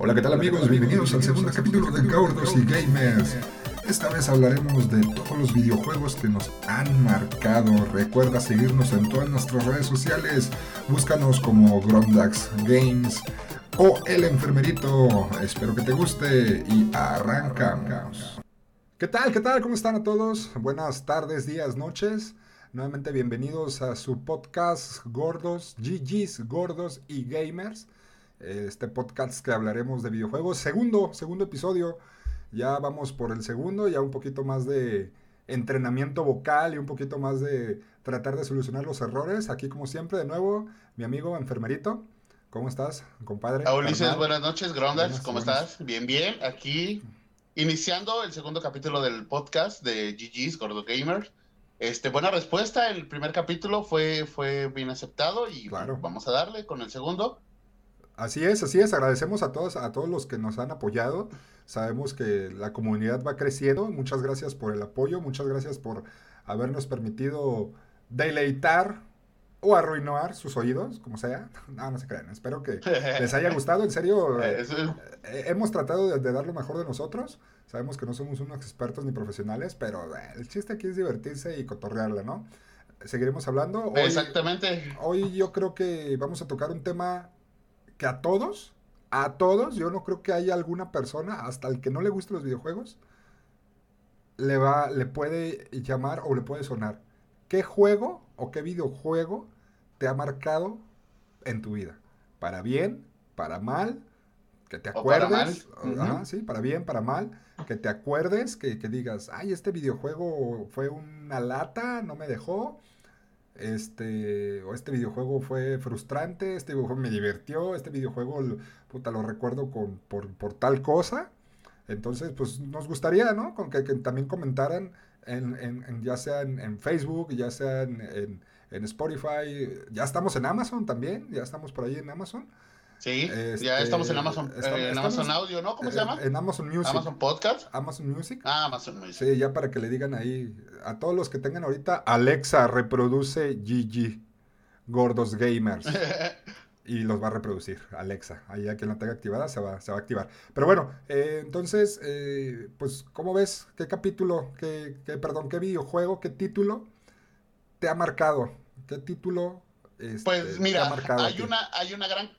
Hola, ¿qué tal amigos? Bienvenidos al segundo capítulo de Gordos y Gamers. Esta vez hablaremos de todos los videojuegos que nos han marcado. Recuerda seguirnos en todas nuestras redes sociales. Búscanos como Grondax Games o El Enfermerito. Espero que te guste y arrancamos. ¿Qué tal? ¿Qué tal? ¿Cómo están a todos? Buenas tardes, días, noches. Nuevamente bienvenidos a su podcast Gordos, GG's, Gordos y Gamers este podcast que hablaremos de videojuegos. Segundo, segundo episodio. Ya vamos por el segundo, ya un poquito más de entrenamiento vocal y un poquito más de tratar de solucionar los errores. Aquí, como siempre, de nuevo, mi amigo enfermerito. ¿Cómo estás, compadre? A Ulises, buenas noches, Grounders. ¿Cómo estás? Bien, bien. Aquí iniciando el segundo capítulo del podcast de GG's, Gordo Gamer. Este, buena respuesta. El primer capítulo fue, fue bien aceptado y vamos a darle con el segundo. Así es, así es. Agradecemos a todos, a todos los que nos han apoyado. Sabemos que la comunidad va creciendo. Muchas gracias por el apoyo. Muchas gracias por habernos permitido deleitar o arruinar sus oídos, como sea. No, no se crean. Espero que les haya gustado. En serio, eh, eh, hemos tratado de, dar lo mejor de nosotros. Sabemos que no somos unos expertos ni profesionales, pero eh, el chiste aquí es divertirse y cotorrearla, ¿no? Seguiremos hablando. Exactamente. Hoy yo creo que vamos a tocar un tema que a todos, a todos, yo no creo que haya alguna persona, hasta el que no le gusten los videojuegos, le va, le puede llamar o le puede sonar. ¿Qué juego o qué videojuego te ha marcado en tu vida? Para bien, para mal, que te acuerdes. Para sí, para bien, para mal. Que te acuerdes, que, que, digas, ay, este videojuego fue una lata, no me dejó este, este videojuego fue frustrante, este videojuego me divirtió, este videojuego, puta, lo recuerdo con, por, por tal cosa. Entonces, pues nos gustaría, ¿no? Con que, también comentaran, en, en, ya sea en, Facebook, ya sea en, Spotify, ya estamos en Amazon también, ya estamos por ahí en Amazon. Sí, ya estamos en este, Amazon, eh, en Amazon Audio, ¿no? ¿Cómo se llama? En Amazon Music. Amazon Podcast. Amazon Music. Ah, Amazon Music. Sí, ya para que le digan ahí a todos los que tengan ahorita, Alexa reproduce GG, Gordos Gamers. y los va a reproducir, Alexa. Ahí a quien la tenga activada se va, se va a activar. Pero bueno, eh, entonces, eh, pues, ¿cómo ves? ¿Qué capítulo, qué, qué, perdón, qué videojuego, qué título te ha marcado? ¿Qué título este, pues mira, te ha marcado hay una, hay una gran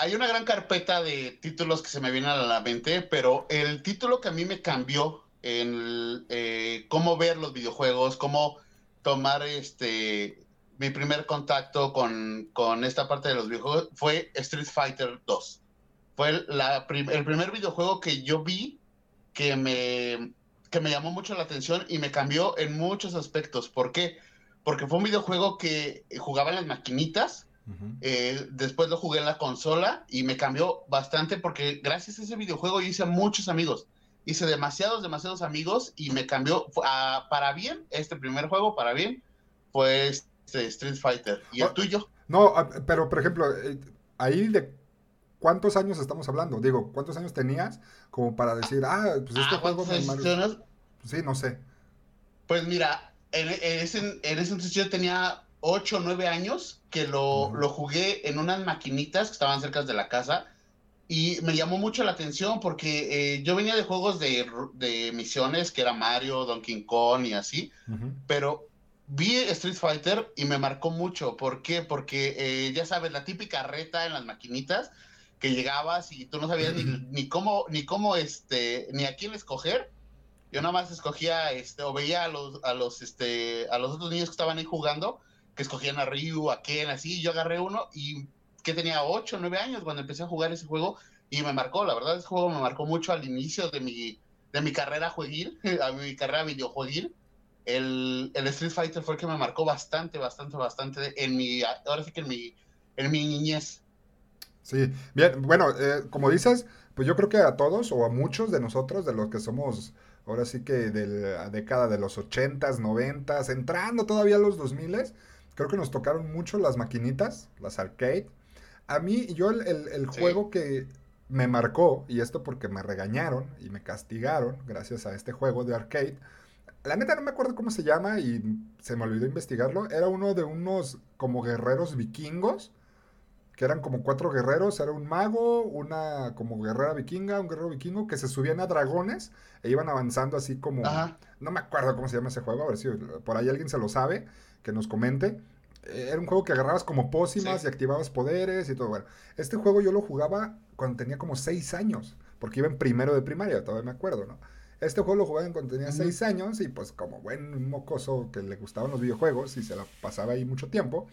hay una gran carpeta de títulos que se me vienen a la mente, pero el título que a mí me cambió en eh, cómo ver los videojuegos, cómo tomar este mi primer contacto con, esta parte de los videojuegos fue Street Fighter 2. Fue el, el primer videojuego que yo vi que me, que me llamó mucho la atención y me cambió en muchos aspectos. ¿Por qué? Porque fue un videojuego que jugaba en las maquinitas eh, después lo jugué en la consola y me cambió bastante porque gracias a ese videojuego hice muchos amigos. Hice demasiados, demasiados amigos y me cambió para bien este primer juego, para bien, pues Street Fighter. ¿Y el oh, tuyo? No, pero por ejemplo, eh, ahí de cuántos años estamos hablando. Digo, ¿cuántos años tenías como para decir, ah, pues este ah, juego me Sí, no sé. Pues mira, en, ese, en ese entonces yo tenía 8 o 9 años que lo, lo, jugué en unas maquinitas que estaban cerca de la casa y me llamó mucho la atención porque eh, yo venía de juegos de, de, misiones que era Mario, Donkey Kong y así, pero vi Street Fighter y me marcó mucho. ¿Por qué? Porque eh, ya sabes, la típica reta en las maquinitas que llegabas y tú no sabías ni, ni, cómo, ni cómo, este, ni a quién escoger. Yo nada más escogía, este, o veía a los, a los, este, a los otros niños que estaban ahí jugando que escogían a Ryu, a Ken, así. Yo agarré uno y que tenía 8 o 9 años cuando empecé a jugar ese juego y me marcó, la verdad, ese juego me marcó mucho al inicio de mi, de mi carrera jueguil, a mi carrera videojueguil. El, el Street Fighter fue el que me marcó bastante, bastante, bastante en mi, ahora sí que en mi, en mi niñez. Sí, bien, bueno, eh, como dices, pues yo creo que a todos o a muchos de nosotros, de los que somos ahora sí que de la década de los 80s, 90s, entrando todavía a los 2000s, Creo que nos tocaron mucho las maquinitas, las arcade. A mí, yo el, juego que me marcó, y esto porque me regañaron y me castigaron gracias a este juego de arcade, la neta no me acuerdo cómo se llama y se me olvidó investigarlo, era uno de unos como guerreros vikingos que eran como cuatro guerreros, era un mago, una como guerrera vikinga, un guerrero vikingo, que se subían a dragones e iban avanzando así como... No me acuerdo cómo se llama ese juego, a ver si por ahí alguien se lo sabe, que nos comente. Era un juego que agarrabas como pócimas y activabas poderes y todo. Bueno, este juego yo lo jugaba cuando tenía como seis años, porque iba en primero de primaria, todavía me acuerdo, ¿no? Este juego lo jugaba cuando tenía seis años y pues como buen mocoso que le gustaban los videojuegos y se la pasaba ahí mucho tiempo,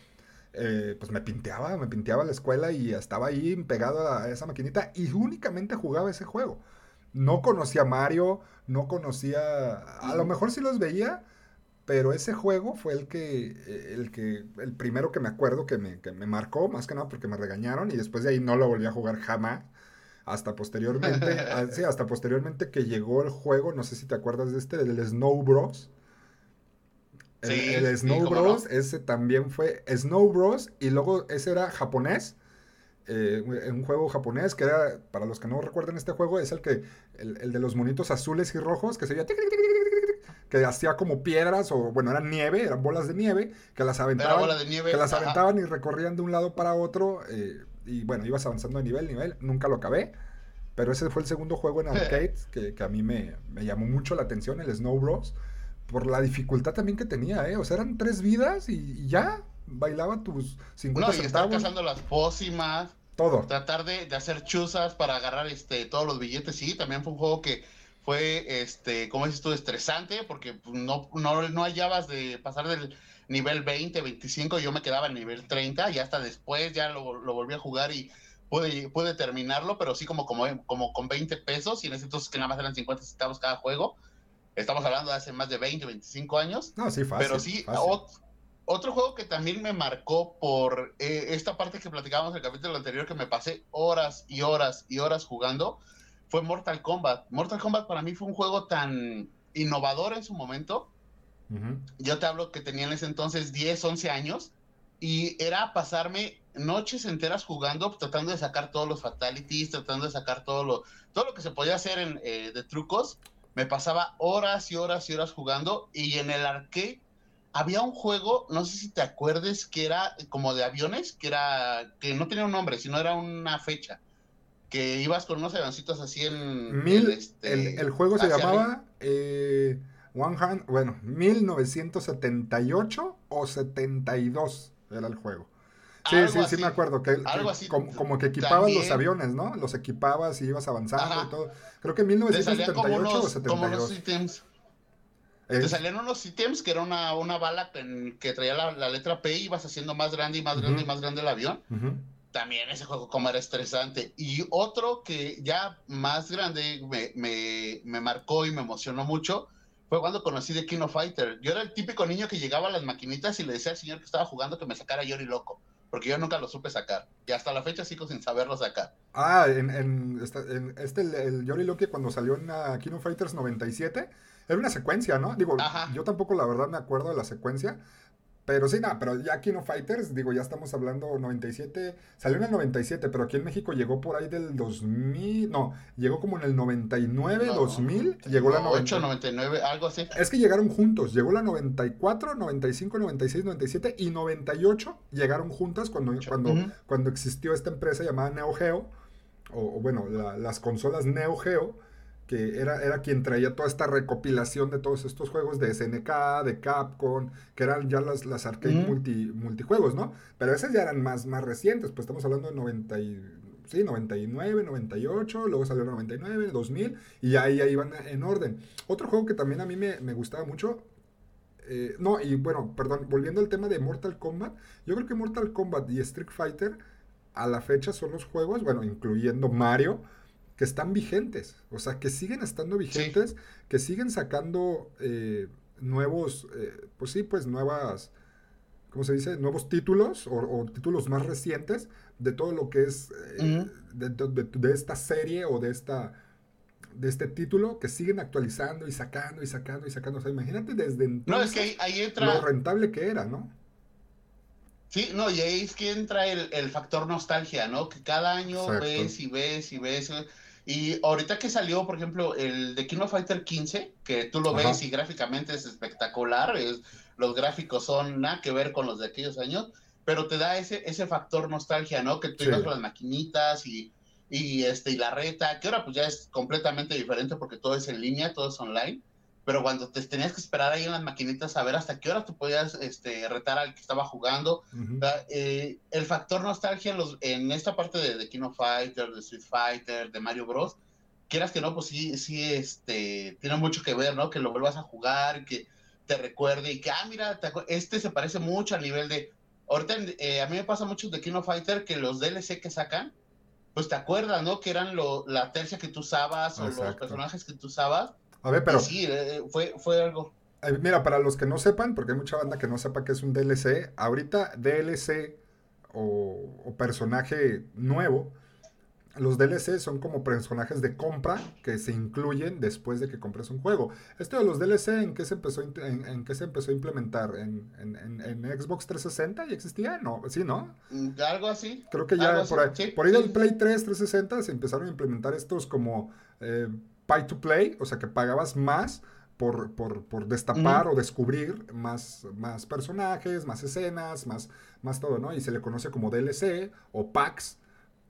eh, pues me pinteaba, me pinteaba la escuela y estaba ahí pegado a esa maquinita y únicamente jugaba ese juego. No conocía a Mario, no conocía, a lo mejor sí los veía, pero ese juego fue el que, el que, el primero que me acuerdo que me, que me marcó, más que nada porque me regañaron y después de ahí no lo volví a jugar jamás. Hasta posteriormente, ah, sí, hasta posteriormente que llegó el juego, no sé si te acuerdas de este, del Snow Bros. El, Snow Bros, ese también fue Snow Bros. Y luego ese era japonés. Eh, un juego japonés que era, para los que no recuerden este juego, es el que, el, de los monitos azules y rojos, que se veía que hacía como piedras o bueno, eran nieve, eran bolas de nieve, que las aventaban, que las aventaban y recorrían de un lado para otro eh, y bueno, ibas avanzando de nivel, nivel, nunca lo acabé, pero ese fue el segundo juego en arcade que, que a mí me, me, llamó mucho la atención, el Snow Bros por la dificultad también que tenía, ¿eh? O sea, eran tres vidas y, ya bailaba tus 50 No, y estar cazando las pócimas. Todo. Tratar de, hacer chuzas para agarrar este todos los billetes. Sí, también fue un juego que fue, este, como dices tú, estresante porque pues, no, no, no hallabas de pasar del nivel 20, 25, yo me quedaba en nivel 30 y hasta después ya lo, lo volví a jugar y pude, pude terminarlo, pero sí como, como, como con 20 pesos y en ese entonces que nada más eran 50 centavos cada juego Estamos hablando de hace más de 20, 25 años. No, sí, fácil. Pero sí, otro juego que también me marcó por eh, esta parte que platicábamos en el capítulo anterior, que me pasé horas y horas y horas jugando, fue Mortal Kombat. Mortal Kombat para mí fue un juego tan innovador en su momento. Yo te hablo que tenía en ese entonces 10, 11 años y era pasarme noches enteras jugando, tratando de sacar todos los fatalities, tratando de sacar todo lo, todo lo que se podía hacer en, eh, de trucos me pasaba horas y horas y horas jugando y en el arcade había un juego, no sé si te acuerdes, que era como de aviones, que era que no tenía un nombre, sino era una fecha. Que ibas con unos avioncitos así en... Mil, este, el, juego se llamaba... Eh, one bueno, 1978 o 72 era el juego. Sí, sí, sí me acuerdo. Que, como, que equipabas los aviones, ¿no? Los equipabas y ibas avanzando y todo. Creo que en 1978 o 72. ítems. Te salían unos ítems que era una, una bala que, traía la, letra P y ibas haciendo más grande y más grande y más grande el avión. También ese juego como era estresante. Y otro que ya más grande me, me, me marcó y me emocionó mucho fue cuando conocí The King of Fighter. Yo era el típico niño que llegaba a las maquinitas y le decía al señor que estaba jugando que me sacara Yori loco porque yo nunca lo supe sacar. Y hasta la fecha sigo sin saberlo sacar. Ah, en, en, este, el, el Yori Loki cuando salió en uh, Kino Fighters 97, era una secuencia, ¿no? Digo, yo tampoco la verdad me acuerdo de la secuencia, pero sí, nada, pero ya Kino Fighters, digo, ya estamos hablando 97, salió en el 97, pero aquí en México llegó por ahí del 2000, no, llegó como en el 99, 2000, llegó la 98, 99, algo así. Es que llegaron juntos, llegó la 94, 95, 96, 97 y 98 llegaron juntas cuando, cuando, cuando existió esta empresa llamada Neo Geo, o, bueno, las consolas Neo Geo, que era, era quien traía toda esta recopilación de todos estos juegos de SNK, de Capcom, que eran ya las, las arcade multi, multijuegos, ¿no? Pero esas ya eran más, más recientes, pues estamos hablando de 90 y, sí, 99, 98, luego salió 99, 2000, y ahí, ahí iban en orden. Otro juego que también a mí me, me gustaba mucho, eh, no, y bueno, perdón, volviendo al tema de Mortal Kombat, yo creo que Mortal Kombat y Street Fighter a la fecha son los juegos, bueno, incluyendo Mario, que están vigentes, o sea, que siguen estando vigentes, que siguen sacando eh, nuevos, eh, pues sí, pues nuevas, ¿cómo se dice? Nuevos títulos o, títulos más recientes de todo lo que es eh, de, esta serie o de esta de este título que siguen actualizando y sacando y sacando y sacando. O sea, imagínate desde entonces no, es que ahí, entra... lo rentable que era, ¿no? Sí, no, y ahí es que entra el, factor nostalgia, ¿no? Que cada año ves y ves y ves y ahorita que salió, por ejemplo, el de King of Fighter 15, que tú lo ves y gráficamente es espectacular, es, los gráficos son nada que ver con los de aquellos años, pero te da ese, ese factor nostalgia, ¿no? Que tú ibas con las maquinitas y, y, este, y la reta, que ahora pues ya es completamente diferente porque todo es en línea, todo es online pero cuando te tenías que esperar ahí en las maquinitas a ver hasta qué hora tú podías este, retar al que estaba jugando. Eh, el factor nostalgia en, los, en esta parte de, de King of Fighter, de Street Fighter, de Mario Bros., quieras que no, pues sí, sí, este, tiene mucho que ver, ¿no? Que lo vuelvas a jugar, que te recuerde y que, ah, mira, este se parece mucho al nivel de... Ahorita eh, a mí me pasa mucho de King of Fighter que los DLC que sacan, pues te acuerdas, ¿no? Que eran lo, la tercia que tú usabas o los personajes que tú usabas a ver, pero. Sí, eh, fue, fue algo. Eh, mira, para los que no sepan, porque hay mucha banda que no sepa que es un DLC, ahorita DLC o, personaje nuevo, los DLC son como personajes de compra que se incluyen después de que compres un juego. Esto de los DLC, ¿en qué se empezó, en, qué se empezó a implementar? ¿En, Xbox 360 ya existía? No, sí, ¿no? Mm, algo así. Creo que ya por ahí, por ahí del Play 3 360 se empezaron a implementar estos como eh, pay to play, o sea que pagabas más por, por, destapar o descubrir más, más personajes, más escenas, más, más todo, ¿no? Y se le conoce como DLC o packs.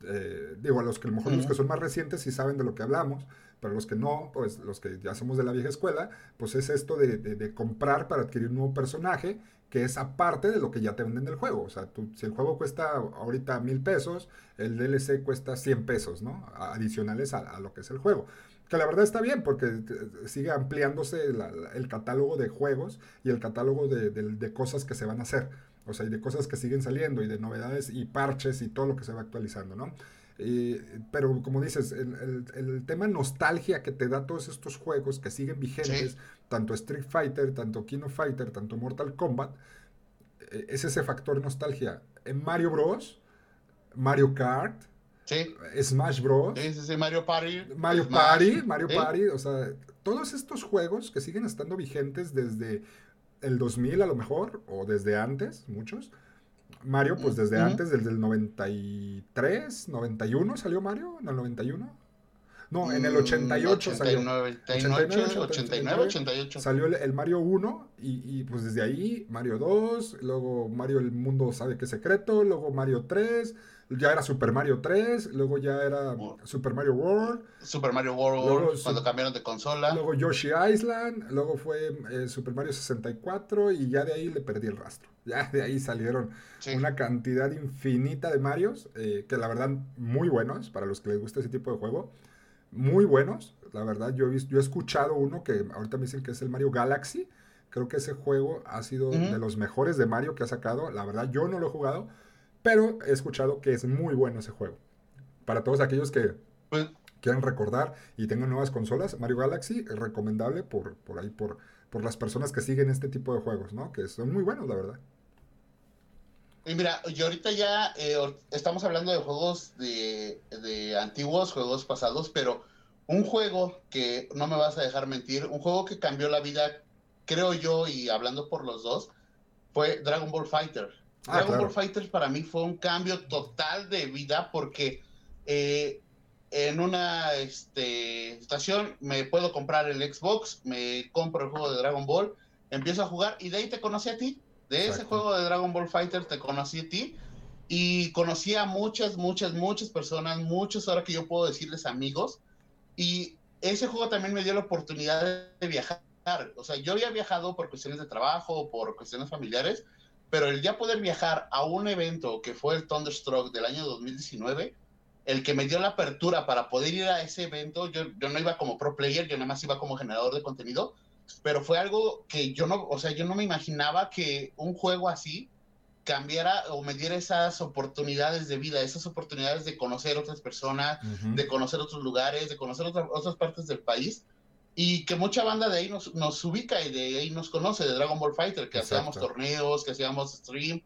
Eh, digo, a los que a lo mejor los que son más recientes sí saben de lo que hablamos, pero los que no, pues los que ya somos de la vieja escuela, pues es esto de, de, comprar para adquirir un nuevo personaje que es aparte de lo que ya te venden del juego. O sea, tú, si el juego cuesta ahorita mil pesos, el DLC cuesta 100 pesos, ¿no? Adicionales a, a lo que es el juego. Que la verdad está bien porque sigue ampliándose el catálogo de juegos y el catálogo de, cosas que se van a hacer. O sea, y de cosas que siguen saliendo y de novedades y parches y todo lo que se va actualizando, ¿no? pero como dices, el, tema nostalgia que te da todos estos juegos que siguen vigentes, tanto Street Fighter, tanto King Fighter, tanto Mortal Kombat, eh, es ese factor nostalgia. En Mario Bros, Mario Kart, Sí. Smash Bros. Sí, sí, sí, Mario Party. Mario Party, Mario Party, o sea, todos estos juegos que siguen estando vigentes desde el 2000 a lo mejor, o desde antes, muchos. Mario, pues desde antes, desde el 93, 91 salió Mario, en el 91. No, en el 88 salió. 89, 89, 88. Salió el, Mario 1 y, y, pues desde ahí Mario 2, luego Mario El Mundo Sabe Qué Secreto, luego Mario 3, ya era Super Mario 3, luego ya era Super Mario World. Super Mario World, cuando cambiaron de consola. Luego Yoshi Island, luego fue eh, Super Mario 64 y ya de ahí le perdí el rastro. Ya de ahí salieron una cantidad infinita de Marios, eh, que la verdad muy buenos para los que les gusta ese tipo de juego. Muy buenos, la verdad. Yo he, visto, yo he escuchado uno que ahorita me dicen que es el Mario Galaxy. Creo que ese juego ha sido de los mejores de Mario que ha sacado. La verdad, yo no lo he jugado pero he escuchado que es muy bueno ese juego. Para todos aquellos que pues, quieran recordar y tengan nuevas consolas, Mario Galaxy es recomendable por, por ahí, por, por las personas que siguen este tipo de juegos, ¿no? Que son muy buenos, la verdad. Y mira, yo ahorita ya eh, estamos hablando de juegos de, de, antiguos, juegos pasados, pero un juego que no me vas a dejar mentir, un juego que cambió la vida, creo yo, y hablando por los dos, fue Dragon Ball Fighter. Ah, Dragon Ball Fighters para mí fue un cambio total de vida porque eh, en una este, estación me puedo comprar el Xbox, me compro el juego de Dragon Ball, empiezo a jugar y de ahí te conocí a ti. De ese juego de Dragon Ball Fighters te conocí a ti y conocí a muchas, muchas, muchas personas, muchos ahora que yo puedo decirles amigos. Y ese juego también me dio la oportunidad de viajar. O sea, yo había viajado por cuestiones de trabajo, por cuestiones familiares, pero el ya poder viajar a un evento que fue el Thunderstruck del año 2019, el que me dio la apertura para poder ir a ese evento, yo, yo no iba como pro player, yo nada más iba como generador de contenido, pero fue algo que yo no, o sea, yo no me imaginaba que un juego así cambiara o me diera esas oportunidades de vida, esas oportunidades de conocer otras personas, de conocer otros lugares, de conocer otras, otras partes del país y que mucha banda de ahí nos, nos, ubica y de ahí nos conoce, de Dragon Ball Fighter, que hacíamos torneos, que hacíamos stream.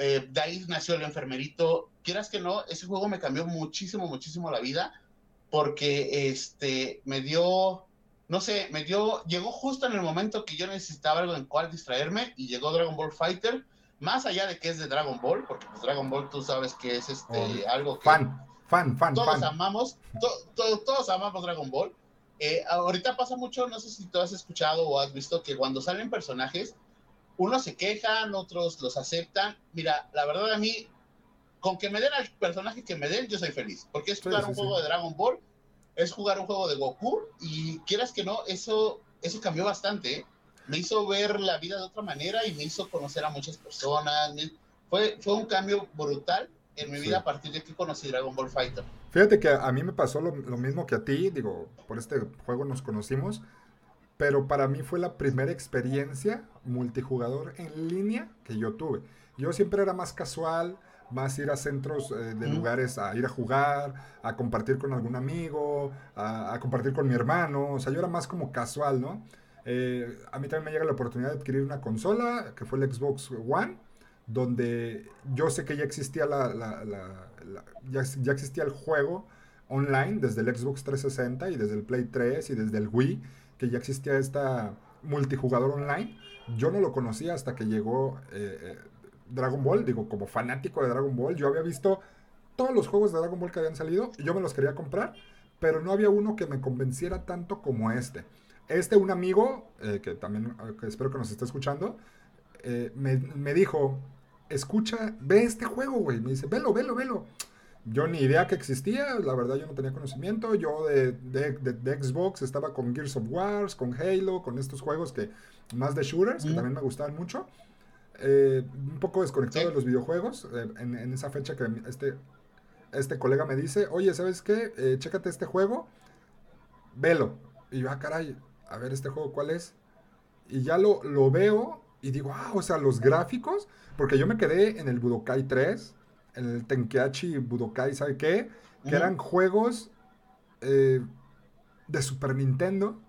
Eh, de ahí nació el enfermerito. Quieras que no, ese juego me cambió muchísimo, muchísimo la vida, porque este, me dio, no sé, me dio, llegó justo en el momento que yo necesitaba algo en cual distraerme y llegó Dragon Ball Fighter, más allá de que es de Dragon Ball, porque pues Dragon Ball tú sabes que es este, algo que... Fan, fan, fan, todos amamos, todos amamos Dragon Ball eh, ahorita pasa mucho, no sé si tú has escuchado o has visto que cuando salen personajes, unos se quejan, otros los aceptan. Mira, la verdad a mí, con que me den al personaje que me den, yo soy feliz. Porque es jugar un juego de Dragon Ball, es jugar un juego de Goku, y quieras que no, eso, eso cambió bastante. ¿eh? Me hizo ver la vida de otra manera y me hizo conocer a muchas personas. Fue, fue un cambio brutal en mi vida a partir de que conocí Dragon Ball Fighter. Fíjate que a mí me pasó lo, lo, mismo que a ti, digo, por este juego nos conocimos, pero para mí fue la primera experiencia multijugador en línea que yo tuve. Yo siempre era más casual, más ir a centros eh, de lugares a ir a jugar, a compartir con algún amigo, a, compartir con mi hermano, o sea, yo era más como casual, ¿no? Eh, a mí también me llega la oportunidad de adquirir una consola, que fue el Xbox One, donde yo sé que ya existía, la, ya, ya, existía el juego online desde el Xbox 360 y desde el Play 3 y desde el Wii, que ya existía esta multijugador online. Yo no lo conocía hasta que llegó eh, eh, Dragon Ball, digo, como fanático de Dragon Ball, yo había visto todos los juegos de Dragon Ball que habían salido y yo me los quería comprar, pero no había uno que me convenciera tanto como este. Este, un amigo, eh, que también espero que nos esté escuchando, me, me, dijo, escucha, ve este juego, güey. Me dice, velo, velo, velo. Yo ni idea que existía, la verdad yo no tenía conocimiento. Yo de, de, Xbox estaba con Gears of Wars, con Halo, con estos juegos que más de shooters, que también me gustaban mucho. Eh, un poco desconectado de los videojuegos. Eh, en, esa fecha que este, este colega me dice, oye, ¿sabes qué? Eh, chécate este juego, velo. Y yo, ah, caray, a ver este juego, ¿cuál es? Y ya lo, lo veo y digo, ah, o sea, los gráficos, porque yo me quedé en el Budokai 3, en el Tenkiachi Budokai, ¿sabe qué? Que eran juegos eh, de Super Nintendo,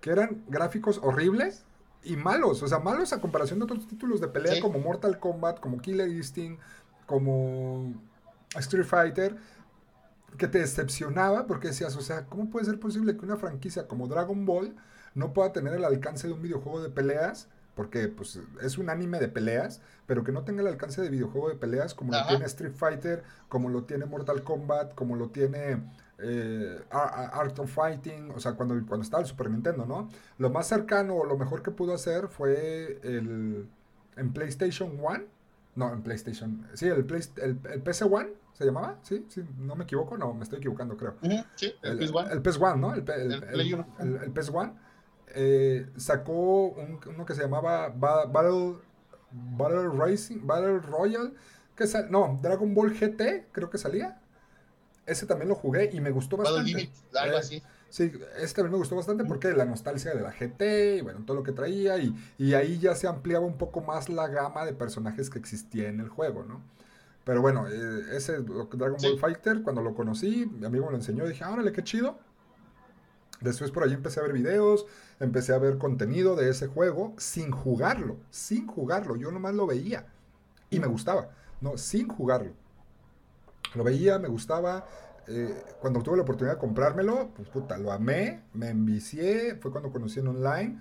que eran gráficos horribles y malos, o sea, malos a comparación de otros títulos de pelea como Mortal Kombat, como Killer Instinct, como Street Fighter, que te decepcionaba porque decías, o sea, ¿cómo puede ser posible que una franquicia como Dragon Ball no pueda tener el alcance de un videojuego de peleas porque pues, es un anime de peleas, pero que no tenga el alcance de videojuego de peleas como lo tiene Street Fighter, como lo tiene Mortal Kombat, como lo tiene eh, Art of Fighting, o sea, cuando, cuando estaba el Super Nintendo, ¿no? Lo más cercano o lo mejor que pudo hacer fue el, en PlayStation 1, no, en PlayStation, sí, el, el, el PC One, ¿se llamaba? ¿Sí? ¿Sí? ¿No me equivoco? No, me estoy equivocando, creo. sí, el, PS One. El PS One, ¿no? El, el, el PS One eh, sacó uno que se llamaba Battle, Battle Racing, Battle Royale, que no, Dragon Ball GT, creo que salía. Ese también lo jugué y me gustó bastante. algo eh, así. Sí, ese también me gustó bastante porque la nostalgia de la GT y bueno, todo lo que traía y, y, ahí ya se ampliaba un poco más la gama de personajes que existía en el juego, ¿no? Pero bueno, eh, ese Dragon Ball Fighter, cuando lo conocí, mi amigo me lo enseñó y dije, órale, qué chido. Después por ahí empecé a ver videos, empecé a ver contenido de ese juego sin jugarlo, sin jugarlo. Yo nomás lo veía y me gustaba, no, sin jugarlo. Lo veía, me gustaba. Eh, cuando tuve la oportunidad de comprármelo, pues puta, lo amé, me envicié. Fue cuando conocí en online.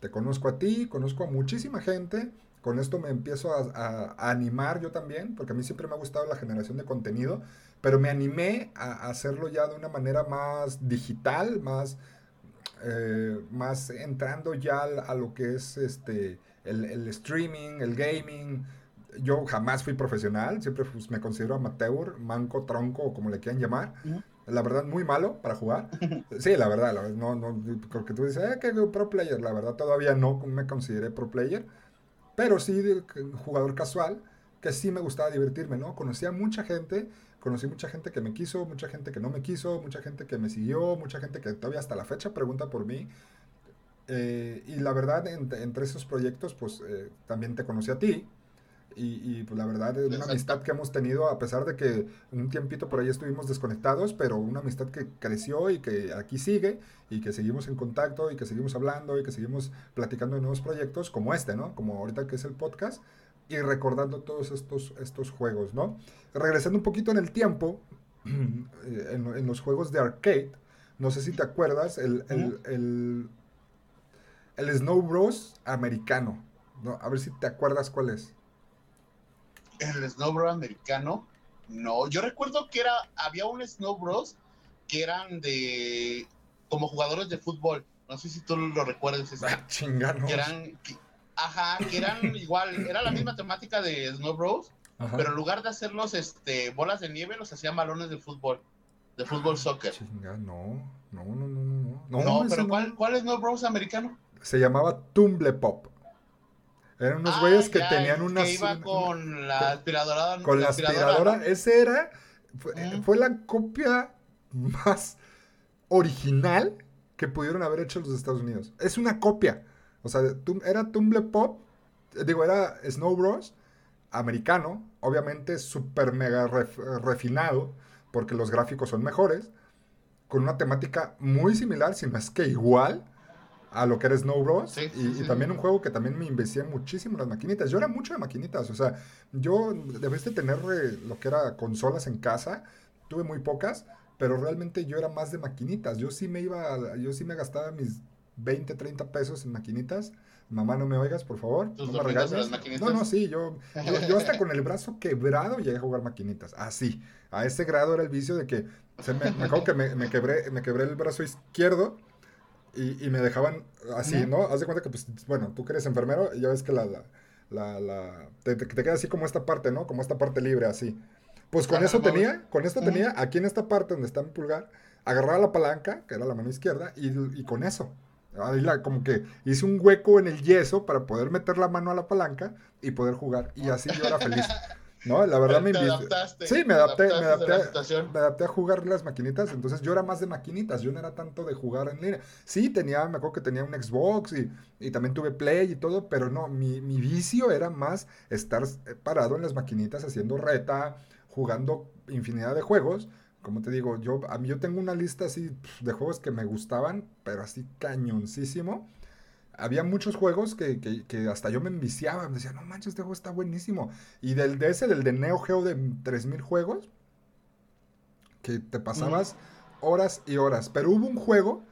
Te conozco a ti, conozco a muchísima gente. Con esto me empiezo a animar yo también, porque a mí siempre me ha gustado la generación de contenido pero me animé a, hacerlo ya de una manera más digital, más, eh, más entrando ya a, lo que es este, el, streaming, el gaming. Yo jamás fui profesional, siempre pues, me considero amateur, manco, tronco, o como le quieran llamar. La verdad, muy malo para jugar. Sí, la verdad, la verdad no, no, porque tú dices, eh, que pro player. La verdad, todavía no me consideré pro player, pero sí jugador casual, que sí me gustaba divertirme, ¿no? Conocía mucha gente conocí mucha gente que me quiso, mucha gente que no me quiso, mucha gente que me siguió, mucha gente que todavía hasta la fecha pregunta por mí. Eh, y la verdad, entre esos proyectos, pues eh, también te conocí a ti. Y, pues la verdad es una amistad que hemos tenido, a pesar de que un tiempito por ahí estuvimos desconectados, pero una amistad que creció y que aquí sigue y que seguimos en contacto y que seguimos hablando y que seguimos platicando de nuevos proyectos como este, ¿no? Como ahorita que es el podcast y recordando todos estos, estos juegos, ¿no? Regresando un poquito en el tiempo, eh, en, los juegos de arcade, no sé si te acuerdas, el, el, el, Snow Bros americano, ¿no? A ver si te acuerdas cuál es. El Snow Bros americano, no, yo recuerdo que era, había un Snow Bros que eran de, como jugadores de fútbol, no sé si tú lo recuerdas. Ah, chingano. Que eran, Ajá, que eran igual, era la misma temática de Snow Bros, pero en lugar de hacerlos este, bolas de nieve, los hacían balones de fútbol, de fútbol ah, soccer. Chinga, no, no, no, no, no. No, pero ¿cuál, ¿cuál es Snow Bros americano? Se llamaba Tumble Pop. Eran unos güeyes que tenían una. Que iba con la aspiradora. Con la aspiradora. Ese era. Fue, la copia más original que pudieron haber hecho los Estados Unidos. Es una copia. O sea, era Tumble Pop. Digo, era Snow Bros. Americano. Obviamente súper mega refinado. Porque los gráficos son mejores. Con una temática muy similar, si no es que igual a lo que era Snow Bros. y, también un juego que también me investigué muchísimo las maquinitas. Yo era mucho de maquinitas, o sea, yo debiste tener eh, lo que era consolas en casa, tuve muy pocas, pero realmente yo era más de maquinitas. Yo sí me iba, yo sí me gastaba mis 20, 30 pesos en maquinitas. Mamá, no me oigas, por favor. No me regañes. No, no, sí, yo, yo, hasta con el brazo quebrado llegué a jugar maquinitas. Así, a ese grado era el vicio de que se me, me acuerdo que me, me, quebré, me quebré el brazo izquierdo y, y me dejaban así, ¿no? Haz de cuenta que, pues, bueno, tú que eres enfermero, ya ves que la, la, la, te, te, queda así como esta parte, ¿no? Como esta parte libre, así. Pues con eso tenía, con esto tenía, aquí en esta parte donde está mi pulgar, agarraba la palanca, que era la mano izquierda, y, y con eso. Ahí la, como que hice un hueco en el yeso para poder meter la mano a la palanca y poder jugar. Y así yo era feliz. No, la verdad me adaptaste, Sí, me adapté, me adapté, me adapté a jugar las maquinitas, entonces yo era más de maquinitas, yo no era tanto de jugar en línea. Sí, tenía, me acuerdo que tenía un Xbox y, y también tuve Play y todo, pero no, mi, mi, vicio era más estar parado en las maquinitas haciendo reta, jugando infinidad de juegos. Como te digo, yo, a mí yo tengo una lista así de juegos que me gustaban, pero así cañoncísimo había muchos juegos que, que, hasta yo me enviciaba. Me decía, no manches, este juego está buenísimo. Y del de ese, del de Neo Geo de 3000 juegos, que te pasabas horas y horas. Pero hubo un juego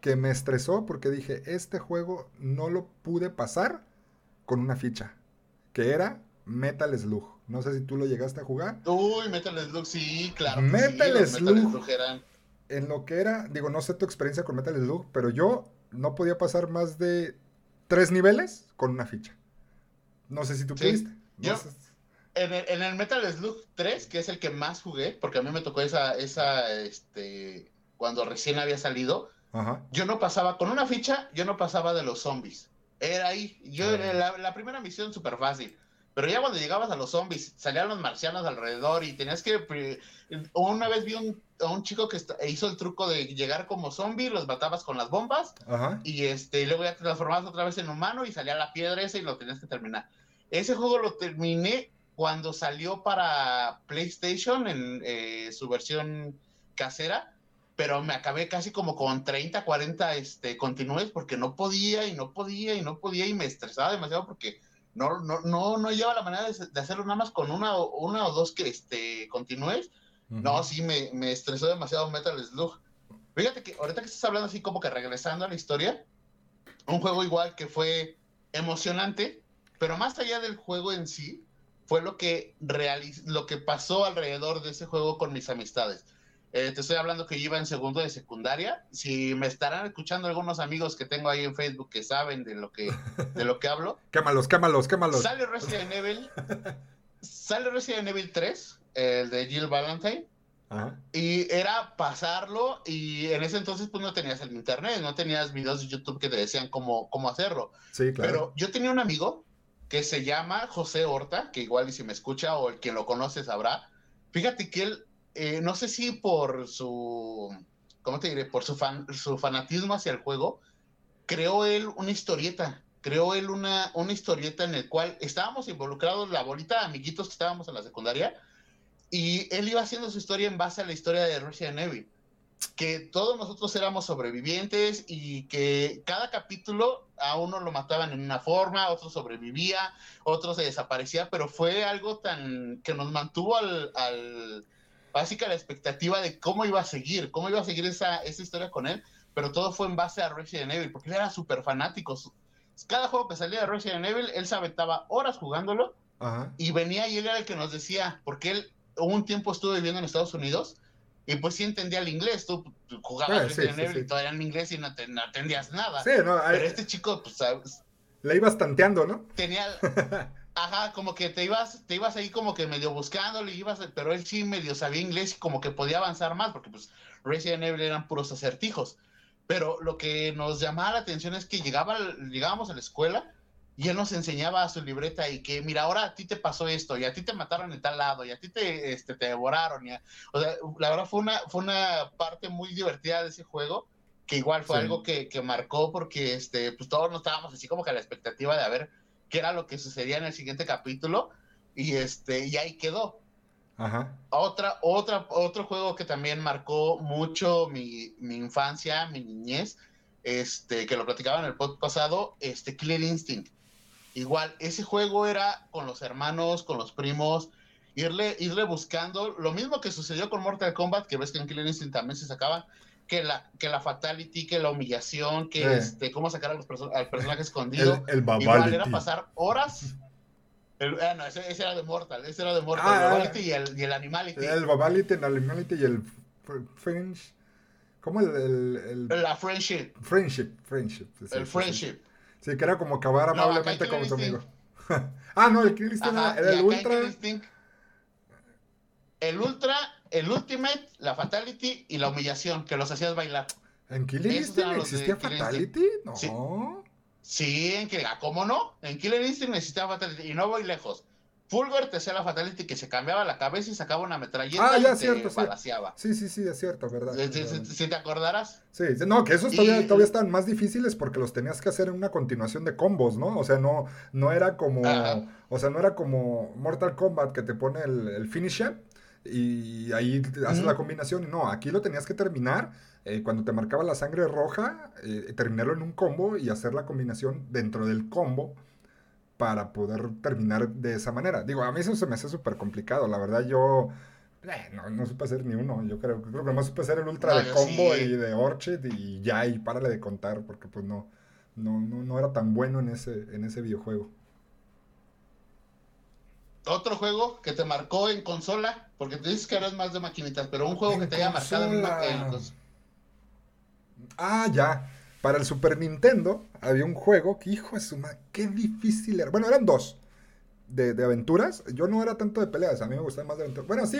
que me estresó porque dije, este juego no lo pude pasar con una ficha. Que era Metal Slug. No sé si tú lo llegaste a jugar. Uy, Metal Slug, sí, claro. Metal, Slug, Metal Slug. En lo que era, digo, no sé tu experiencia con Metal Slug, pero yo no podía pasar más de tres niveles con una ficha. No sé si tú pudiste. Yo, en, el, Metal Slug 3, que es el que más jugué, porque a mí me tocó esa, esa, este, cuando recién había salido, yo no pasaba, con una ficha, yo no pasaba de los zombies. Era ahí, yo, ah. la, la primera misión súper fácil. Pero ya cuando llegabas a los zombies, salían los marcianos alrededor y tenías que... Una vez vi un, a un chico que hizo el truco de llegar como zombie, los matabas con las bombas y este luego ya te transformabas otra vez en humano y salía la piedra esa y lo tenías que terminar. Ese juego lo terminé cuando salió para PlayStation en eh, su versión casera, pero me acabé casi como con 30, 40 este, continúes porque no podía y no podía y no podía y me estresaba demasiado porque no, no, no, no lleva la manera de, hacerlo nada más con una, una o dos que este, continúes. No, sí, me, me, estresó demasiado Metal Slug. Fíjate que ahorita que estás hablando así como que regresando a la historia, un juego igual que fue emocionante, pero más allá del juego en sí, fue lo que, lo que pasó alrededor de ese juego con mis amistades. Eh, te estoy hablando que yo iba en segundo de secundaria. Si me estarán escuchando algunos amigos que tengo ahí en Facebook que saben de lo que, de lo que hablo. quémalos, quémalos, quémalos. Sale Resident Evil. sale Resident Evil 3, el de Jill Valentine. Y era pasarlo y en ese entonces pues no tenías el internet, no tenías videos de YouTube que te decían cómo, cómo hacerlo. Sí, claro. Pero yo tenía un amigo que se llama José Horta, que igual y si me escucha o el quien lo conoce sabrá. Fíjate que él eh, no sé si por su, ¿cómo te diré? Por su, fan, su fanatismo hacia el juego, creó él una historieta, creó él una, una historieta en el cual estábamos involucrados, la bolita amiguitos que estábamos en la secundaria, y él iba haciendo su historia en base a la historia de Resident Evil, que todos nosotros éramos sobrevivientes y que cada capítulo a uno lo mataban en una forma, otro sobrevivía, otro se desaparecía, pero fue algo tan que nos mantuvo al básica la expectativa de cómo iba a seguir, cómo iba a seguir esa, esa historia con él, pero todo fue en base a Resident Evil, porque él era súper fanático. Cada juego que salía de Resident Evil, él se aventaba horas jugándolo y venía y él era el que nos decía, porque él un tiempo estuvo viviendo en Estados Unidos y pues sí entendía el inglés, tú, jugabas Resident Evil y todavía en inglés y no, te, entendías nada. pero este chico, pues, Le ibas tanteando, ¿no? Tenía. Ajá, como que te ibas, te ibas ahí como que medio buscándole, ibas, pero él sí medio sabía inglés y como que podía avanzar más, porque pues Resident Evil eran puros acertijos. Pero lo que nos llamaba la atención es que llegaba, llegábamos a la escuela y él nos enseñaba a su libreta y que, mira, ahora a ti te pasó esto, y a ti te mataron en tal lado, y a ti te, este, te devoraron. Y o sea, la verdad fue una, fue una parte muy divertida de ese juego, que igual fue algo que, que, marcó porque este, pues todos nos estábamos así como que a la expectativa de ver qué era lo que sucedía en el siguiente capítulo, y, este, y ahí quedó. Ajá. Otra, otra, otro juego que también marcó mucho mi, mi infancia, mi niñez, este, que lo platicaba en el podcast pasado, este, Killer Instinct Igual, ese juego era con los hermanos, con los primos, irle, irle buscando, lo mismo que sucedió con Mortal Kombat, que ves que en Killer Instinct también se sacaba, que la, que la fatality, que la humillación, que este, cómo sacar a los al personaje escondido. El, el Igual era pasar horas. El, ah, no, ese, era de Mortal, ese era de Mortal, ah, el y el, y el Animality. El Babality, el Animality y el Fringe. ¿Cómo el, el, La Friendship. Friendship, Friendship. el Friendship. Sí, que era como acabar amablemente con tu amigo. ah, no, el Kill era, el Ultra. El Ultra, el Ultimate, la Fatality y la humillación, que los hacías bailar. ¿En Killer Instinct existía Fatality? No. Sí. sí, en que, ¿cómo no? En Killer Instinct necesitaba Fatality. Y no voy lejos. Fulgor te hacía la fatality que se cambiaba la cabeza y sacaba una metralleta ah, ya, y cierto, te Sí, sí, sí, es cierto, ¿verdad? Si, te acordarás. Sí, no, que esos todavía, todavía están más difíciles porque los tenías que hacer en una continuación de combos, ¿no? O sea, no, no era como. O sea, no era como Mortal Kombat que te pone el, finisher y ahí haces la combinación. Y no, aquí lo tenías que terminar. Eh, cuando te marcaba la sangre roja, eh, terminarlo en un combo y hacer la combinación dentro del combo para poder terminar de esa manera. Digo, a mí eso se me hace súper complicado. La verdad, yo eh, no, no supe hacer ni uno. Yo creo, creo que más supe hacer el ultra de combo y de Orchid y ya, y párale de contar, porque pues no, no, no, no era tan bueno en ese, en ese videojuego. Otro juego que te marcó en consola, porque te dices que eras más de maquinitas, pero un juego que te haya marcado en, Ah, ya. Para el Super Nintendo había un juego que, hijo de su madre, qué difícil era. Bueno, eran dos de, aventuras. Yo no era tanto de peleas, a mí me gustaban más de aventuras. Bueno, sí,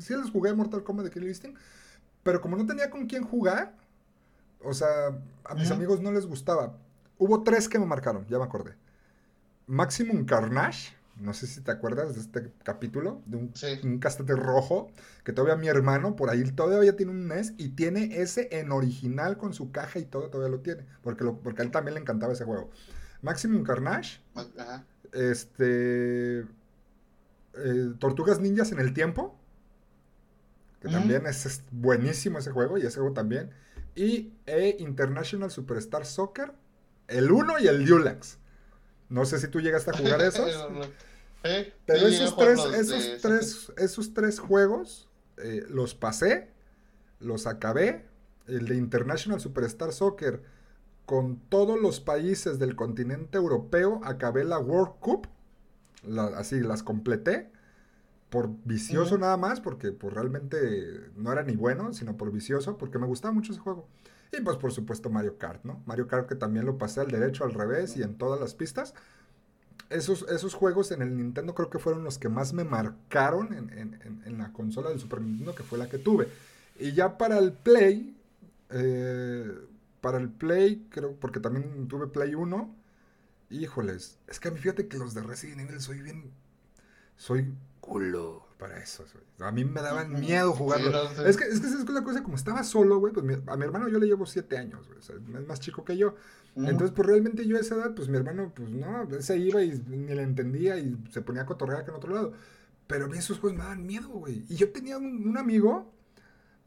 sí les jugué Mortal Kombat de Kill Instinct, pero como no tenía con quién jugar, o sea, a mis amigos no les gustaba. Hubo tres que me marcaron, ya me acordé. Maximum Carnage no sé si te acuerdas de este capítulo, de un, sí. rojo, que todavía mi hermano por ahí todavía tiene un NES y tiene ese en original con su caja y todo, todavía lo tiene, porque, lo, porque a él también le encantaba ese juego. Maximum Carnage, este, eh, Tortugas Ninjas en el tiempo, que también es, buenísimo ese juego y ese juego también, y e International Superstar Soccer, el 1 y el Dulax. No sé si tú llegaste a jugar esos. Pero esos, tres, esos, tres, esos tres juegos eh, los pasé, los acabé. El de International Superstar Soccer con todos los países del continente europeo, acabé la World Cup. así las completé. Por vicioso nada más, porque pues, realmente no era ni bueno, sino por vicioso, porque me gustaba mucho ese juego. Y pues por supuesto Mario Kart, ¿no? Mario Kart que también lo pasé al derecho, al revés y en todas las pistas esos, esos juegos en el Nintendo creo que fueron los que más me marcaron en, la consola del Super Nintendo, que fue la que tuve. Y ya para el Play, eh, para el Play, creo, porque también tuve Play 1, híjoles, es que a mí fíjate que los de Resident Evil soy bien, soy culo para eso. A mí me daban miedo jugarlo. es, que, es que es la cosa, como estaba solo, güey, pues a mi hermano yo le llevo 7 años, güey, es más chico que yo. Entonces, pues realmente yo a esa edad, pues mi hermano, pues no, se iba y ni le entendía y se ponía a cotorrear que en otro lado. Pero a mí esos juegos me daban miedo, güey. Y yo tenía un, amigo,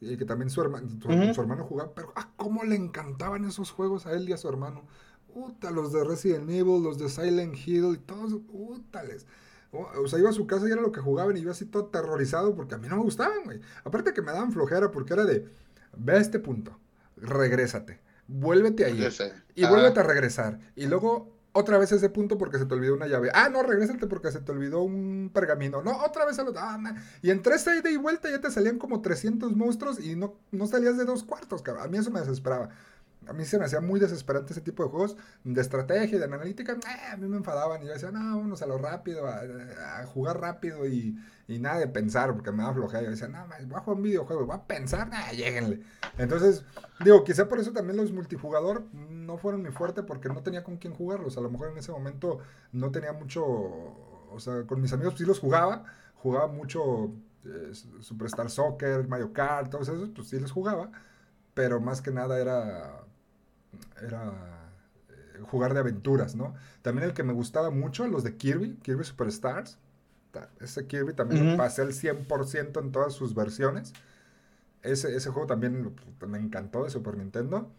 eh, que también su, hermano, su, hermano jugaba, pero ah, cómo le encantaban esos juegos a él y a su hermano. Puta, los de Resident Evil, los de Silent Hill y todos, putales. O, sea, iba a su casa y era lo que jugaban y yo así todo aterrorizado porque a mí no me gustaban, güey. Aparte que me daban flojera porque era de, ve a este punto, regrésate vuélvete ahí. Y vuélvete a regresar. Y luego otra vez ese punto porque se te olvidó una llave. Ah, no, regrésate porque se te olvidó un pergamino. No, otra vez a los... Ah, y entre esa ida y vuelta ya te salían como 300 monstruos y no, no salías de dos cuartos, cabrón. A mí eso me desesperaba. A mí se me hacía muy desesperante ese tipo de juegos de estrategia y de analítica. a mí me enfadaban y yo decía, no, vámonos a lo rápido, a, jugar rápido y, nada de pensar, porque me daba flojera. Yo decía, no, voy a jugar un videojuego, voy a pensar, nada, lleguenle. Entonces, digo, quizá por eso también los multijugador no fueron mi fuerte, porque no tenía con quién jugarlos. A lo mejor en ese momento no tenía mucho, o sea, con mis amigos sí los jugaba, jugaba mucho eh, Superstar Soccer, Mario Kart, todos esos, pues sí los jugaba pero más que nada era, era eh, jugar de aventuras, ¿no? También el que me gustaba mucho, los de Kirby, Kirby Superstars. Ese Kirby también lo pasé al 100% en todas sus versiones. Ese, ese juego también me encantó de Super Nintendo.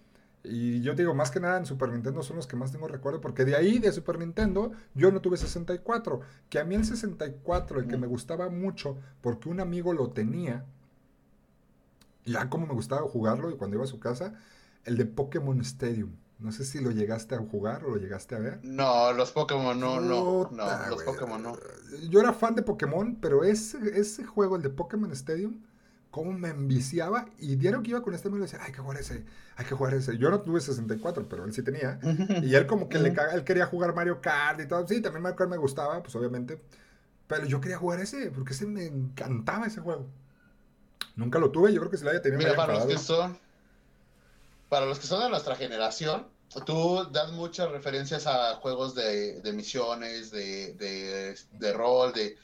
Y yo digo, más que nada en Super Nintendo son los que más tengo recuerdo, porque de ahí, de Super Nintendo, yo no tuve 64. Que a mí el 64, el que me gustaba mucho, porque un amigo lo tenía, ya como me gustaba jugarlo y cuando iba a su casa, el de Pokémon Stadium. No sé si lo llegaste a jugar o lo llegaste a ver. No, los Pokémon no, no, no, los Pokémon no. Yo era fan de Pokémon, pero ese, ese juego, el de Pokémon Stadium, cómo me enviciaba. Y diario que iba con este me decía, hay que jugar ese, hay que jugar ese. Yo no tuve 64, pero él sí tenía. y él como que le caga, él quería jugar Mario Kart y todo. Sí, también Mario Kart me gustaba, pues obviamente. Pero yo quería jugar ese, porque ese me encantaba ese juego. Nunca lo tuve, yo creo que si lo haya tenido. Mira, para los que son, para los que son de nuestra generación, tú das muchas referencias a juegos de, misiones, de, de, rol, de...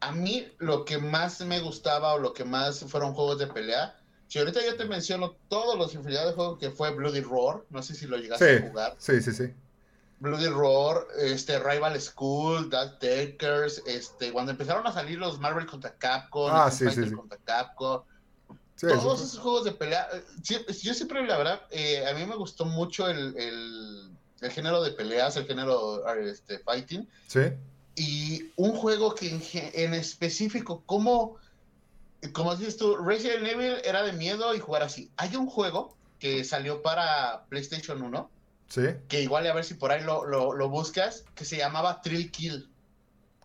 A mí lo que más me gustaba o lo que más fueron juegos de pelea, si ahorita yo te menciono todos los infinidad de juegos que fue Bloody Roar, no sé si lo llegaste a jugar. Sí, sí, sí. Bloody Roar, este, Rival School, Dark Takers, este, cuando empezaron a salir los Marvel contra Capcom, ah, sí, sí, contra Capcom, todos esos juegos de pelea, eh, yo siempre, la verdad, eh, a mí me gustó mucho el, el, género de peleas, el género este, fighting. Sí. Y un juego que en, en específico, como, como dices tú, Resident Evil era de miedo y jugar así. Hay un juego que salió para PlayStation 1 que igual a ver si por ahí lo, buscas, que se llamaba Trill Kill.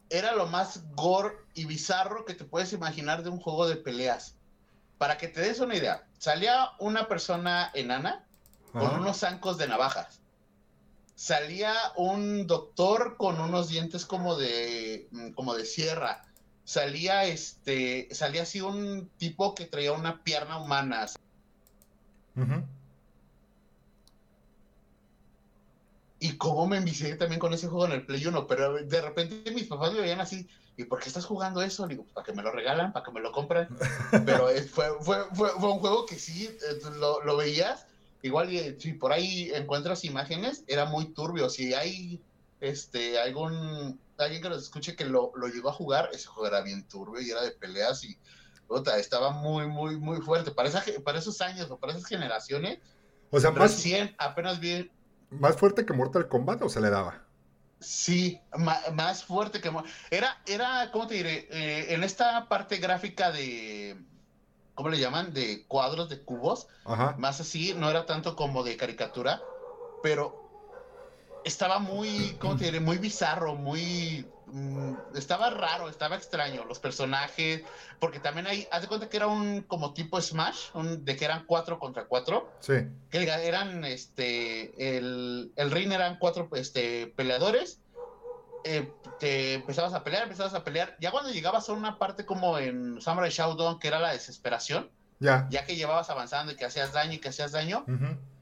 Era lo más gore y bizarro que te puedes imaginar de un juego de peleas. Para que te des una idea, salía una persona enana con unos zancos de navajas. Salía un doctor con unos dientes como de, mm, como de sierra. Salía este, salía así un tipo que traía una pierna humana. Y cómo me envicié también con ese juego en el Play 1, pero de repente mis papás me veían así, ¿y por qué estás jugando eso? digo, pues, para que me lo regalan, para que me lo compren. pero fue, fue, fue, un juego que sí, eh, lo, lo veías, igual y, si por ahí encuentras imágenes, era muy turbio. Si hay este algún alguien que nos escuche que lo, lo llegó a jugar, ese juego era bien turbio y era de peleas y estaba muy, muy, muy fuerte. Para, esa, para esos años o para esas generaciones, o sea, más... 100 apenas bien ¿Más fuerte que Mortal Kombat o se le daba? Sí, más fuerte que... Era, era, ¿cómo te diré? Eh, en esta parte gráfica de... ¿Cómo le llaman? De cuadros, de cubos. Más así, no era tanto como de caricatura, pero estaba muy, ¿cómo te diré? Muy bizarro, muy Mm, estaba raro, estaba extraño, los personajes, porque también hay, haz de cuenta que era un como tipo Smash, de que eran cuatro contra cuatro. Sí. Que eran, este, el, el ring eran cuatro este, peleadores. Eh, te empezabas a pelear, empezabas a pelear. Ya cuando llegabas a una parte como en Samurai Shodown, que era la desesperación, ya, ya que llevabas avanzando y que hacías daño y que hacías daño,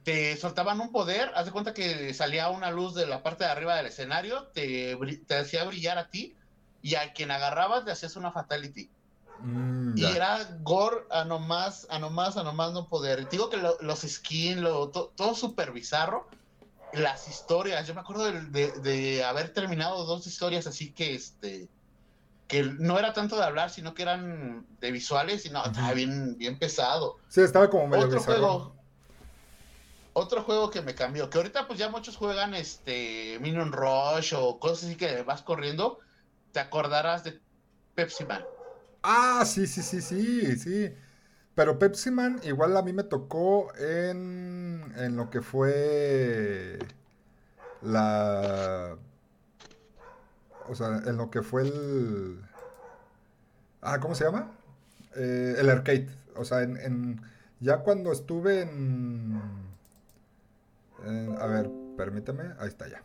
te soltaban un poder, haz de cuenta que salía una luz de la parte de arriba del escenario, te, te hacía brillar a ti y a quien agarrabas le hacías una fatality. Mm, y era gore a nomás, a nomás, a nomás no poder. Te digo que los skins, lo, todo súper bizarro. Las historias, yo me acuerdo de, haber terminado dos historias así que este que no era tanto de hablar, sino que eran de visuales y no, estaba bien, bien pesado. Sí, estaba como medio Otro juego, otro juego que me cambió, que ahorita pues ya muchos juegan este Minion Rush o cosas así que vas corriendo, te acordarás de Pepsi Man. Ah, sí, sí, sí, sí, sí. Pero Pepsi Man igual a mí me tocó en, en lo que fue la... O sea, en lo que fue el... Ah, ¿cómo se llama? Eh, el arcade. O sea, en, en, ya cuando estuve en Eh, a ver, permíteme. Ahí está ya.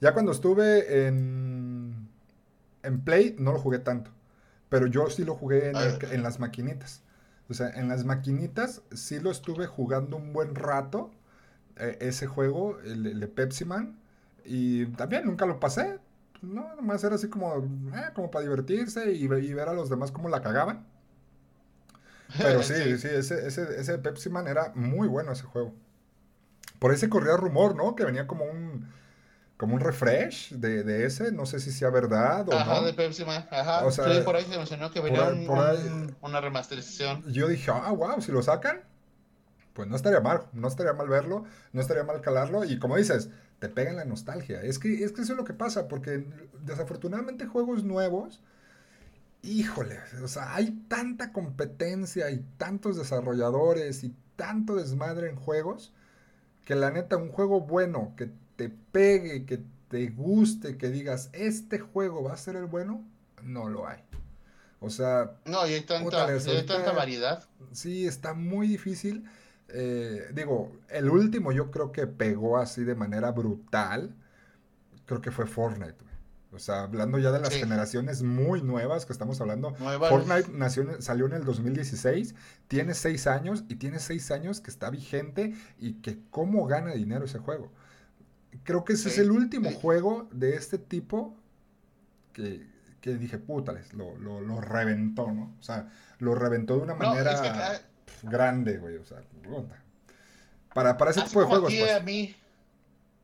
Ya cuando estuve en, en Play, no lo jugué tanto. Pero yo sí lo jugué en, en las maquinitas. O sea, en las maquinitas sí lo estuve jugando un buen rato. eh, ese juego, el, el de Pepsi Man. Y también nunca lo pasé. No, nomás era así como, eh, como para divertirse y, ve- y ver a los demás cómo la cagaban. Pero sí, sí, ese, ese, ese Pepsi Man era muy bueno ese juego. Por ese corría rumor, ¿no? Que venía como un, como un refresh de, de ese. No sé si sea verdad o Ajá, no. de Pepsi Man. Ajá. O sea, sí, por ahí se mencionó que venía ahí- un- por ahí- un- una remasterización. Yo dije, ah, wow, si lo sacan, pues no estaría mal, no estaría mal verlo, no estaría mal calarlo. Y como dices, te pega en la nostalgia. Es que, es que eso es lo que pasa, porque desafortunadamente juegos nuevos, híjole, o sea, hay tanta competencia y tantos desarrolladores y tanto desmadre en juegos, que la neta, un juego bueno, que te pegue, que te guste, que digas, este juego va a ser el bueno, no lo hay. O sea, No, y hay tanta, Puta, les y hay ahorita- tanta variedad. Sí, está muy difícil. Eh, digo, el último yo creo que pegó así de manera brutal. Creo que fue Fortnite. O sea, hablando ya de las Sí. generaciones muy nuevas que estamos hablando. Nuevas. Fortnite nació, salió en el 2016, tiene seis años y tiene seis años que está vigente y que cómo gana dinero ese juego. Creo que ese es el último sí. juego de este tipo que, que dije, pútales, lo, lo, lo reventó, ¿no? O sea, lo reventó de una No, manera es que, ah, pf, grande, güey, o sea. Para, para ese tipo de juegos, pues. a mí,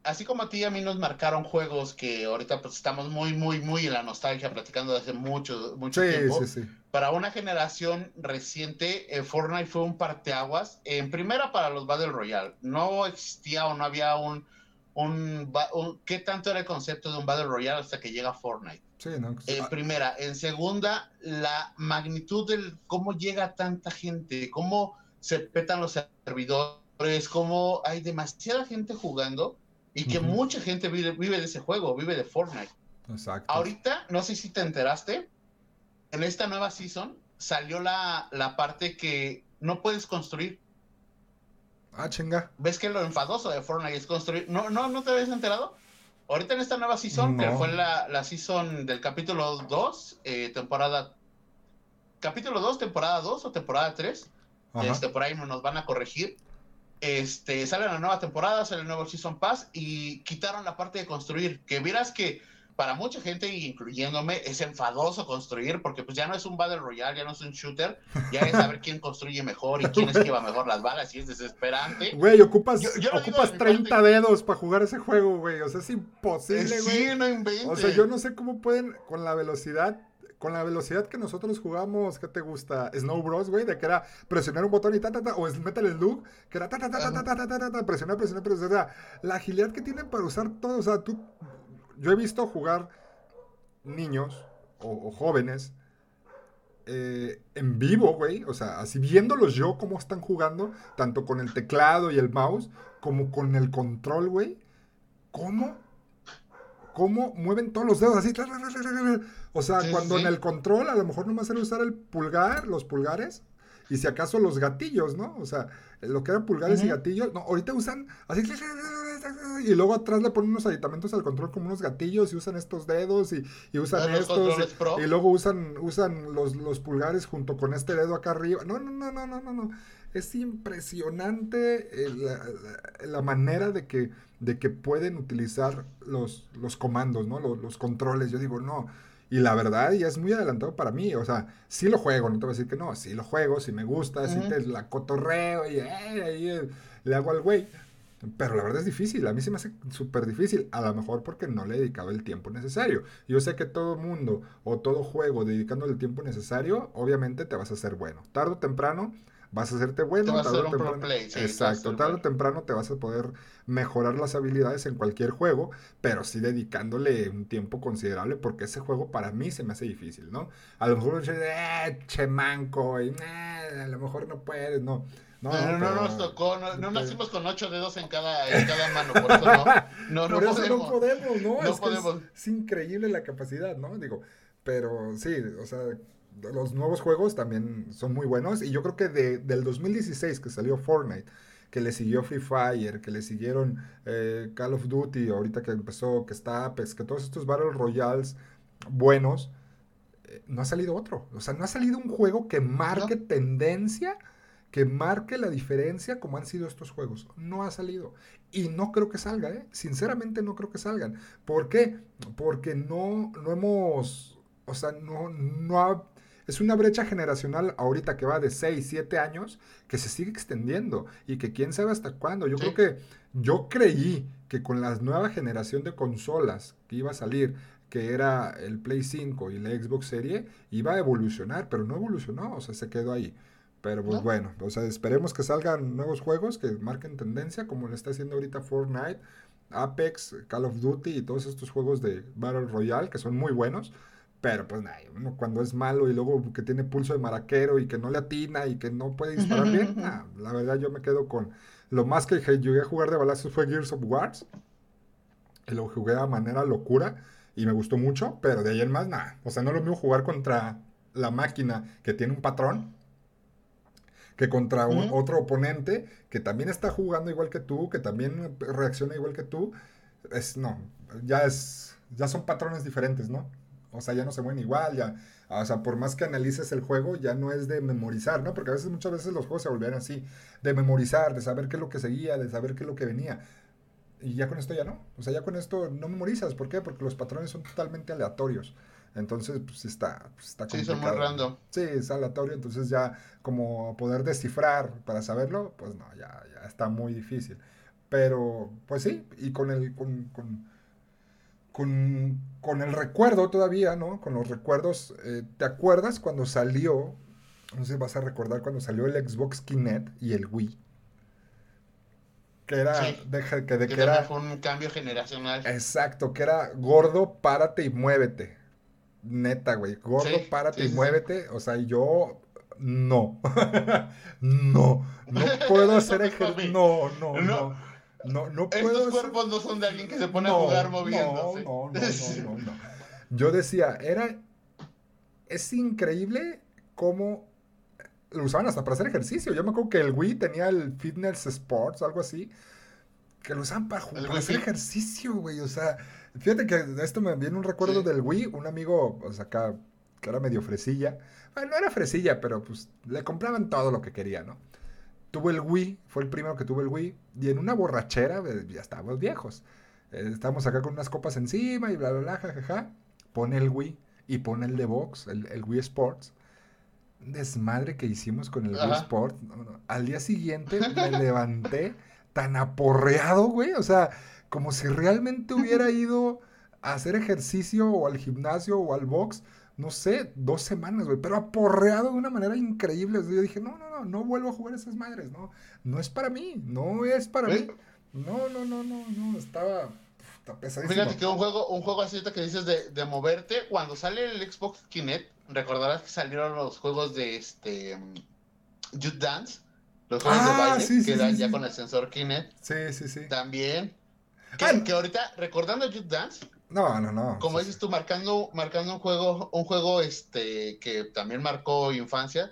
así como a ti, a mí nos marcaron juegos que ahorita pues estamos muy, muy, muy en la nostalgia, platicando de hace mucho, mucho Sí, tiempo. sí, sí. Para una generación reciente, eh, Fortnite fue un parteaguas. En primera, para los Battle Royale. No existía o no había un, un, ¿Qué tanto era el concepto de un Battle Royale hasta que llega Fortnite? Sí, ¿no? En Ah, primera. En segunda, la magnitud del cómo llega tanta gente, cómo se petan los servidores, cómo hay demasiada gente jugando y que mucha gente vive, vive de ese juego, vive de Fortnite. Exacto. Ahorita, no sé si te enteraste, en esta nueva season salió la, la parte que no puedes construir. Ah, chinga. ¿Ves que lo enfadoso de Fortnite es construir? ¿No, no, ¿no te habías enterado? Ahorita en esta nueva season, que fue la, la season del capítulo 2, eh, temporada... Capítulo 2, temporada 2 o temporada 3. Ajá. Este, por ahí nos van a corregir. Este, sale la nueva temporada, sale el nuevo Season Pass y quitaron la parte de construir. Que vieras que para mucha gente, incluyéndome, es enfadoso construir porque pues ya no es un Battle Royale, ya no es un shooter, ya es saber quién construye mejor y quién esquiva mejor las balas y es desesperante. Güey, ocupas, Yo- ocupas de mi 30 parte. dedos para jugar ese juego, güey. O sea, es Eh, imposible, güey. sí, no inventes. O sea, yo no sé cómo pueden, con la velocidad, con la velocidad que nosotros jugamos, ¿qué te gusta? Snow Bros, güey, de que era presionar un botón y ta, ta, ta, o es Metal Slug, que era ta, ta, ta, ta, ta, ta, ta, ta, presionar, presionar, presionar. O sea, la agilidad que tienen para usar todo, o sea, tú, yo he visto jugar niños o, jóvenes eh, en vivo, güey, o sea, así viéndolos yo cómo están jugando, tanto con el teclado y el mouse, como con el control, güey. ¿Cómo? ¿Cómo mueven todos los dedos así? O sea, Sí, cuando sí. en el control a lo mejor nomás era usar el pulgar, los pulgares, y si acaso los gatillos, ¿no? O sea, lo que eran pulgares y gatillos, no, ahorita usan así, y luego atrás le ponen unos aditamentos al control como unos gatillos y usan estos dedos y, y usan Los estos. y luego usan, usan los, los pulgares junto con este dedo acá arriba. No, no, no, no, no, no, no. Es impresionante eh, la, la- la manera de que, de que pueden utilizar los, los comandos, ¿no? Los, los controles. Yo digo, no. Y la verdad, ya es muy adelantado para mí. O sea, sí lo juego, no te voy a decir que no. Sí lo juego, sí me gusta, sí Ujú. te la cotorreo y eh, eh, le hago al güey. Pero la verdad es difícil, a mí se me hace súper difícil, a lo mejor porque no le he dedicado el tiempo necesario. Yo sé que todo mundo o todo juego dedicándole el tiempo necesario, obviamente te vas a hacer bueno. Tarde o temprano vas a hacerte bueno, Te vas a tarde o hacer un pro temprano. play, sí, a Exacto, tarde o temprano te vas a poder mejorar las habilidades en cualquier juego, pero sí dedicándole un tiempo considerable porque ese juego para mí se me hace difícil, ¿no? A lo mejor eh, che manco, y "Nah, a lo mejor no puedes, no. No, No, no, no pero- nos tocó, no, no nacimos con ocho dedos en cada, en cada mano, por eso no, no, no Por eso podemos. no podemos, ¿no? No es, que es- podemos. es increíble la capacidad, ¿no? Digo, pero sí, o sea, los nuevos juegos también son muy buenos y yo creo que de, del 2016 que salió Fortnite, que le siguió Free Fire, que le siguieron eh, Call of Duty, ahorita que empezó, que está Apex, que todos estos Battle Royales buenos, eh, no ha salido otro. O sea, no ha salido un juego que marque tendencia, que marque la diferencia como han sido estos juegos. No ha salido. Y no creo que salga, ¿eh? Sinceramente no creo que salgan. ¿Por qué? Porque no, no hemos, o sea, no, no ha es una brecha generacional ahorita que va de 6, 7 años que se sigue extendiendo y que quién sabe hasta cuándo. Yo creo que yo creí que con la nueva generación de consolas que iba a salir, que era el Play 5 y la Xbox Serie, iba a evolucionar, pero no evolucionó, o sea, se quedó ahí. Pero pues bueno, o sea, esperemos que salgan nuevos juegos que marquen tendencia, como lo está haciendo ahorita Fortnite, Apex, Call of Duty y todos estos juegos de Battle Royale que son muy buenos. Pero pues nada, uno cuando es malo y luego que tiene pulso de maraquero y que no le atina y que no puede disparar bien, la verdad yo me quedo con lo más que llegué a jugar de balazos fue Gears of Wars. Y lo jugué de manera locura y me gustó mucho, pero de ahí en más nada. O sea, no lo mismo jugar contra la máquina que tiene un patrón que contra un, otro oponente que también está jugando igual que tú, que también reacciona igual que tú. Es no, ya es ya son patrones diferentes, ¿no? O sea, ya no se mueven igual, ya. O sea, por más que analices el juego, ya no es de memorizar, ¿no? Porque a veces, muchas veces los juegos se volvían así, de memorizar, de saber qué es lo que seguía, de saber qué es lo que venía. Y ya con esto ya no. O sea, ya con esto no memorizas. ¿Por qué? Porque los patrones son totalmente aleatorios. Entonces, pues está, pues, está complicado. Sí, son muy random. Sí, es aleatorio. Entonces ya como poder descifrar para saberlo, pues no, ya, ya está muy difícil. Pero, pues sí, y con el, con con, el recuerdo todavía, ¿no? Con los recuerdos, eh, ¿te acuerdas cuando salió? No sé si vas a recordar cuando salió el Xbox Kinect y el Wii. Que era, que, de, que, era fue un cambio generacional. Exacto, que era gordo, párate y muévete. Neta, güey, gordo, párate y muévete. O sea, yo no. no, no puedo hacer ejercicio. no, no. no. No, no puedo. Estos cuerpos no son de alguien que se pone a jugar moviéndose. No, no, no, no, Yo decía, era. Es increíble cómo lo usaban hasta para hacer ejercicio. Yo me acuerdo que el Wii tenía el Fitness Sports, algo así, que lo usaban para, para hacer ejercicio, güey. O sea, fíjate que esto me viene un recuerdo del Wii. Un amigo, o sea, acá, que era medio fresilla. Bueno, no era fresilla, pero pues le compraban todo lo que quería, ¿no? Tuve el Wii, fue el primero que tuve el Wii, y en una borrachera, eh, ya estábamos viejos, eh, estábamos acá con unas copas encima y bla, bla, bla, jajaja, pone el Wii y pone el de box, el, Wii Sports. Desmadre que hicimos con el Wii Sports. Al día siguiente me levanté tan aporreado, güey, o sea, como si realmente hubiera ido a hacer ejercicio o al gimnasio o al box no sé, dos semanas, güey, pero aporreado de una manera increíble. Yo dije, no, no, no, no vuelvo a jugar esas madres, no, no es para mí, no es para mí. No, no, no, no, no, estaba, pesadísimo. Fíjate que un juego, un juego así que dices de, de moverte, cuando sale el Xbox Kinect, recordarás que salieron los juegos de este Just Dance, los juegos de ah, baile, que eran ya con el sensor Kinect. Sí, sí, sí. También. Que, ah, que ahorita, recordando Just Dance, no, no, no. Como dices tú, marcando, marcando un juego, un juego este que también marcó infancia.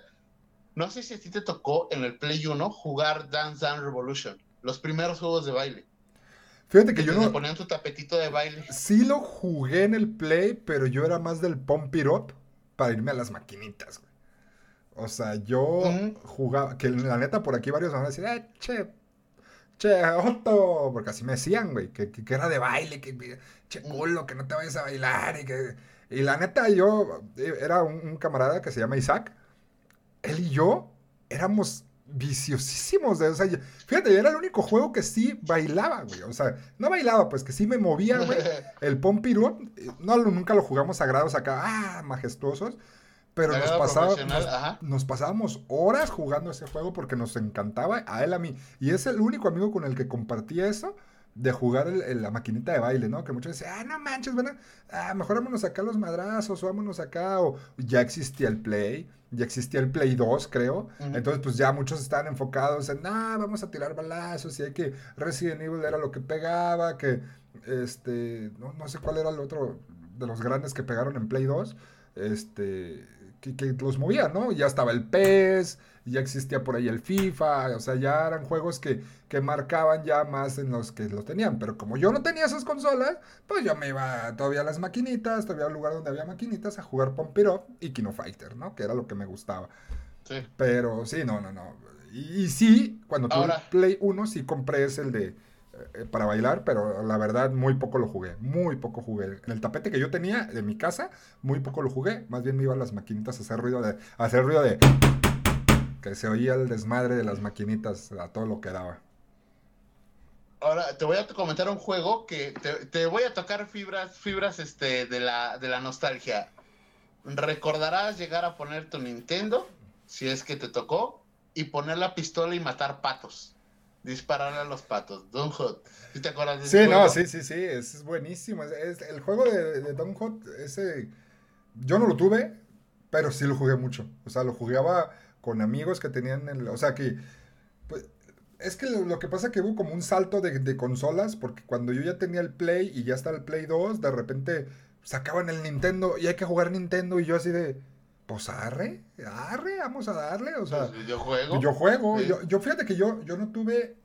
No sé si a ti te tocó en el Play 1 jugar Dance Dance Revolution, los primeros juegos de baile. Fíjate que, yo no. ponían tu tapetito de baile. Sí lo jugué en el Play, pero yo era más del Pump It Up para irme a las maquinitas, O sea, yo jugaba, que la neta por aquí varios van a decir, eh, che, che, Otto, porque así me decían, güey, que, que, era de baile, que, che, culo, que no te vayas a bailar, y que, y la neta, yo, eh, era un, camarada que se llama Isaac, él y yo éramos viciosísimos, de, o sea, fíjate, yo era el único juego que sí bailaba, güey, o sea, no bailaba, pues que sí me movía, güey, el Pompirú, no, nunca lo jugamos sagrados acá, ah, majestuosos, pero nos, pasaba, nos, pasábamos horas jugando ese juego porque nos encantaba, a él, a mí. Y es el único amigo con el que compartía eso de jugar la maquinita de baile, ¿no? Que muchos decían, ah, no manches, bueno, ah, mejor vámonos acá los madrazos, o vámonos acá, o ya existía el Play, ya existía el Play 2, creo. Entonces, pues ya muchos estaban enfocados en, ah, vamos a tirar balazos, y hay que Resident Evil era lo que pegaba, que, este, no, no sé cuál era el otro de los grandes que pegaron en Play 2, este que, que los movía, ¿no? Ya estaba el PES, ya existía por ahí el FIFA, o sea, ya eran juegos que, que marcaban ya más en los que lo tenían. Pero como yo no tenía esas consolas, pues yo me iba todavía a las maquinitas, todavía al lugar donde había maquinitas a jugar Pump It Up y Kino Fighter, ¿no? Que era lo que me gustaba. Sí. Pero sí, no, no, no. Y, y sí, cuando tuve Ahora- Play 1, sí compré ese el de para bailar, pero la verdad muy poco lo jugué, muy poco jugué. En el tapete que yo tenía de mi casa, muy poco lo jugué. Más bien me iba a las maquinitas a hacer ruido de, hacer ruido de que se oía el desmadre de las maquinitas a todo lo que daba. Ahora te voy a comentar un juego que te, te voy a tocar fibras, fibras este, de, la, de la nostalgia. Recordarás llegar a poner tu Nintendo, si es que te tocó, y poner la pistola y matar patos. Disparar a los patos. Don Hot. ¿Sí te acuerdas de ese Sí, no, sí, sí, sí, es, es buenísimo. Es, es- el juego de, de Don Hot, ese, yo no lo tuve, pero sí lo jugué mucho. O sea, lo jugaba con amigos que tenían, el, o sea, que, pues, es que lo, lo que pasa que hubo como un salto de, de consolas, porque cuando yo ya tenía el Play y ya está el Play 2, de repente sacaban el Nintendo y hay que jugar Nintendo y yo así de, pues arre, arre, vamos a darle, o sea... Pues, videojuego. Yo juego, Sí. yo, yo fíjate que yo, yo no tuve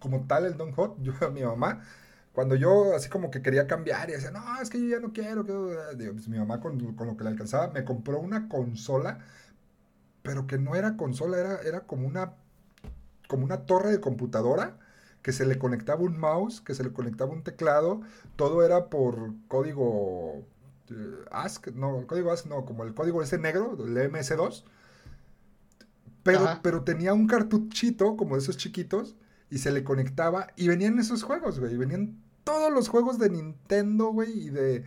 como tal el Don Hot, yo a mi mamá, cuando yo así como que quería cambiar y decía, no, es que yo ya no quiero, quiero", digo, pues mi mamá con, con lo que le alcanzaba me compró una consola, pero que no era consola, era, era como una, como una torre de computadora que se le conectaba un mouse, que se le conectaba un teclado, todo era por código ASC, no, el código ASC no, como el código ese negro, el MS2, pero, Ajá. pero tenía un cartuchito como de esos chiquitos y se le conectaba y venían esos juegos, güey. Venían todos los juegos de Nintendo, güey, y de,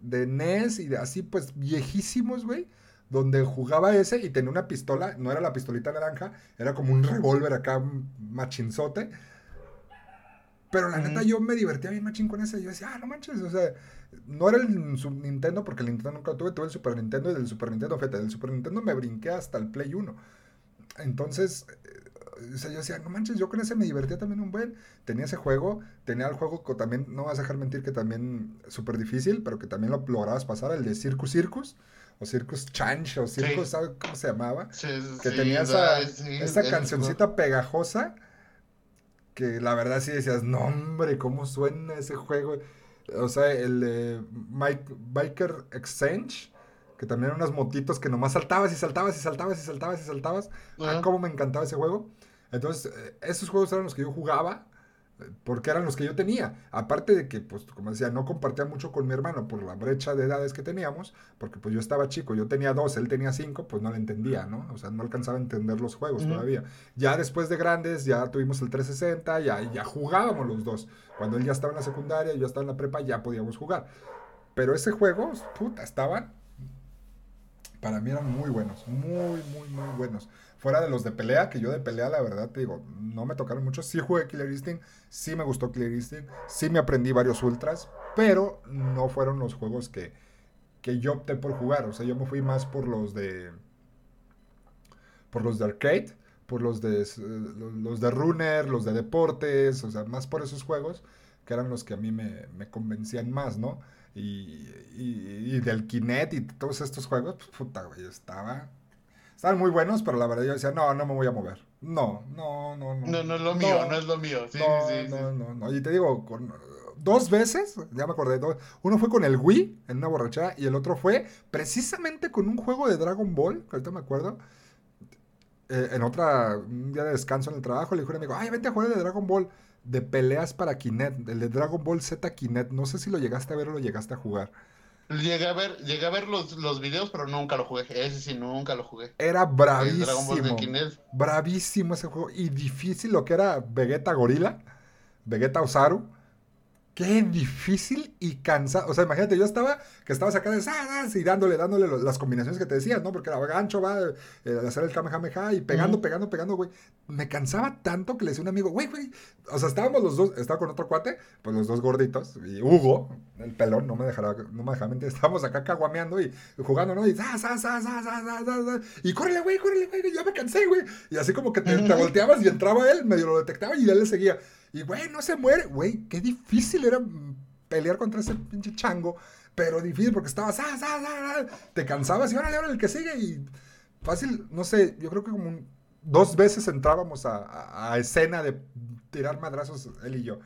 de NES y de así, pues viejísimos, güey. Donde jugaba ese y tenía una pistola, no era la pistolita naranja, era como un revólver acá machinzote. Pero la neta yo me divertía bien machín con ese. Yo decía, ah, no manches, o sea, no era el Sub Nintendo porque el Nintendo nunca lo tuve, tuve el Super Nintendo y del Super Nintendo, fíjate, del Super Nintendo me brinqué hasta el Play 1. Entonces, eh, o sea, yo decía, no manches, yo con ese me divertía también un buen. Tenía ese juego, tenía el juego que también, no vas a dejar mentir que también súper difícil, pero que también lo lograbas pasar, el de Circus Circus, o Circus Change, o Circus, Sí. ¿sabes cómo se llamaba? Sí, Que sí, tenía esa, cancioncita pegajosa, que la verdad sí decías, no hombre, ¿cómo suena ese juego? O sea, el Mike- Biker Exchange, que también eran unas motitos que nomás saltabas y saltabas y saltabas y saltabas y saltabas. Ah, Ajá. cómo me encantaba ese juego. Entonces, eh, esos juegos eran los que yo jugaba, porque eran los que yo tenía. Aparte de que, pues, como decía, no compartía mucho con mi hermano por la brecha de edades que teníamos, porque pues yo estaba chico, yo tenía dos, él tenía cinco, pues no le entendía, ¿no? O sea, no alcanzaba a entender los juegos todavía. Ya después de grandes, ya tuvimos el 360, ya, ya jugábamos los dos. Cuando él ya estaba en la secundaria, yo estaba en la prepa, ya podíamos jugar. Pero ese juego, puta, estaban para mí eran muy buenos, muy, muy, muy buenos. Fuera de los de pelea, que yo de pelea, la verdad, te digo, no me tocaron mucho. Sí jugué Killer Instinct, sí me gustó Killer Instinct, sí me aprendí varios ultras, pero no fueron los juegos que, que yo opté por jugar. O sea, yo me fui más por los de. por los de arcade, por los de, eh, los de runner, los de deportes, o sea, más por esos juegos que eran los que a mí me, me convencían más, ¿no? Y, y, del Kinect y todos estos juegos, pues, puta, güey, estaba... Estaban muy buenos, pero la verdad yo decía, no, no me voy a mover. No, no, no, no. No, no es lo mío, no, es lo mío. Sí, no, sí, sí. no, no, no. Y te digo, con, dos veces, ya me acordé, dos, uno fue con el Wii en una borrachera y el otro fue precisamente con un juego de Dragon Ball, que ahorita me acuerdo. Eh, en otra, un día de descanso en el trabajo, le dije a un amigo, ay, vente a jugar el de Dragon Ball de peleas para Kinect, el de Dragon Ball Z Kinect. No sé si lo llegaste a ver o lo llegaste a jugar. Llegué a ver, llegué a ver los, los videos, pero nunca lo jugué. Ese sí, nunca lo jugué. Era El Dragon Ball de bravísimo. Bravísimo ese juego. Y difícil lo que era Vegeta Gorila. Vegeta Osaru qué difícil y cansado. O sea, imagínate, yo estaba, que estaba sacando y dándole, dándole las combinaciones que te decías, ¿no? Porque era gancho, va, eh, hacer el kamehameha y pegando, pegando, pegando, güey. Me cansaba tanto que le decía a un amigo, güey, güey. O sea, estábamos los dos, estaba con otro cuate, pues los dos gorditos, y Hugo, el pelón, no me dejará, no me dejará mentir, estábamos acá caguameando y jugando, ¿no? Y za, za, za, za, za, za, za, y córrele, güey, córrele, güey, ya me cansé, güey. Y así como que te, te volteabas y entraba él, medio lo detectaba y ya le seguía. Y, güey, no se muere, güey, qué difícil era pelear contra ese pinche chango. pero difícil porque estabas, ah, ah, ah, te cansabas y ahora el que sigue y fácil, no sé, yo creo que como dos veces entrábamos a, a, escena de tirar madrazos él y yo.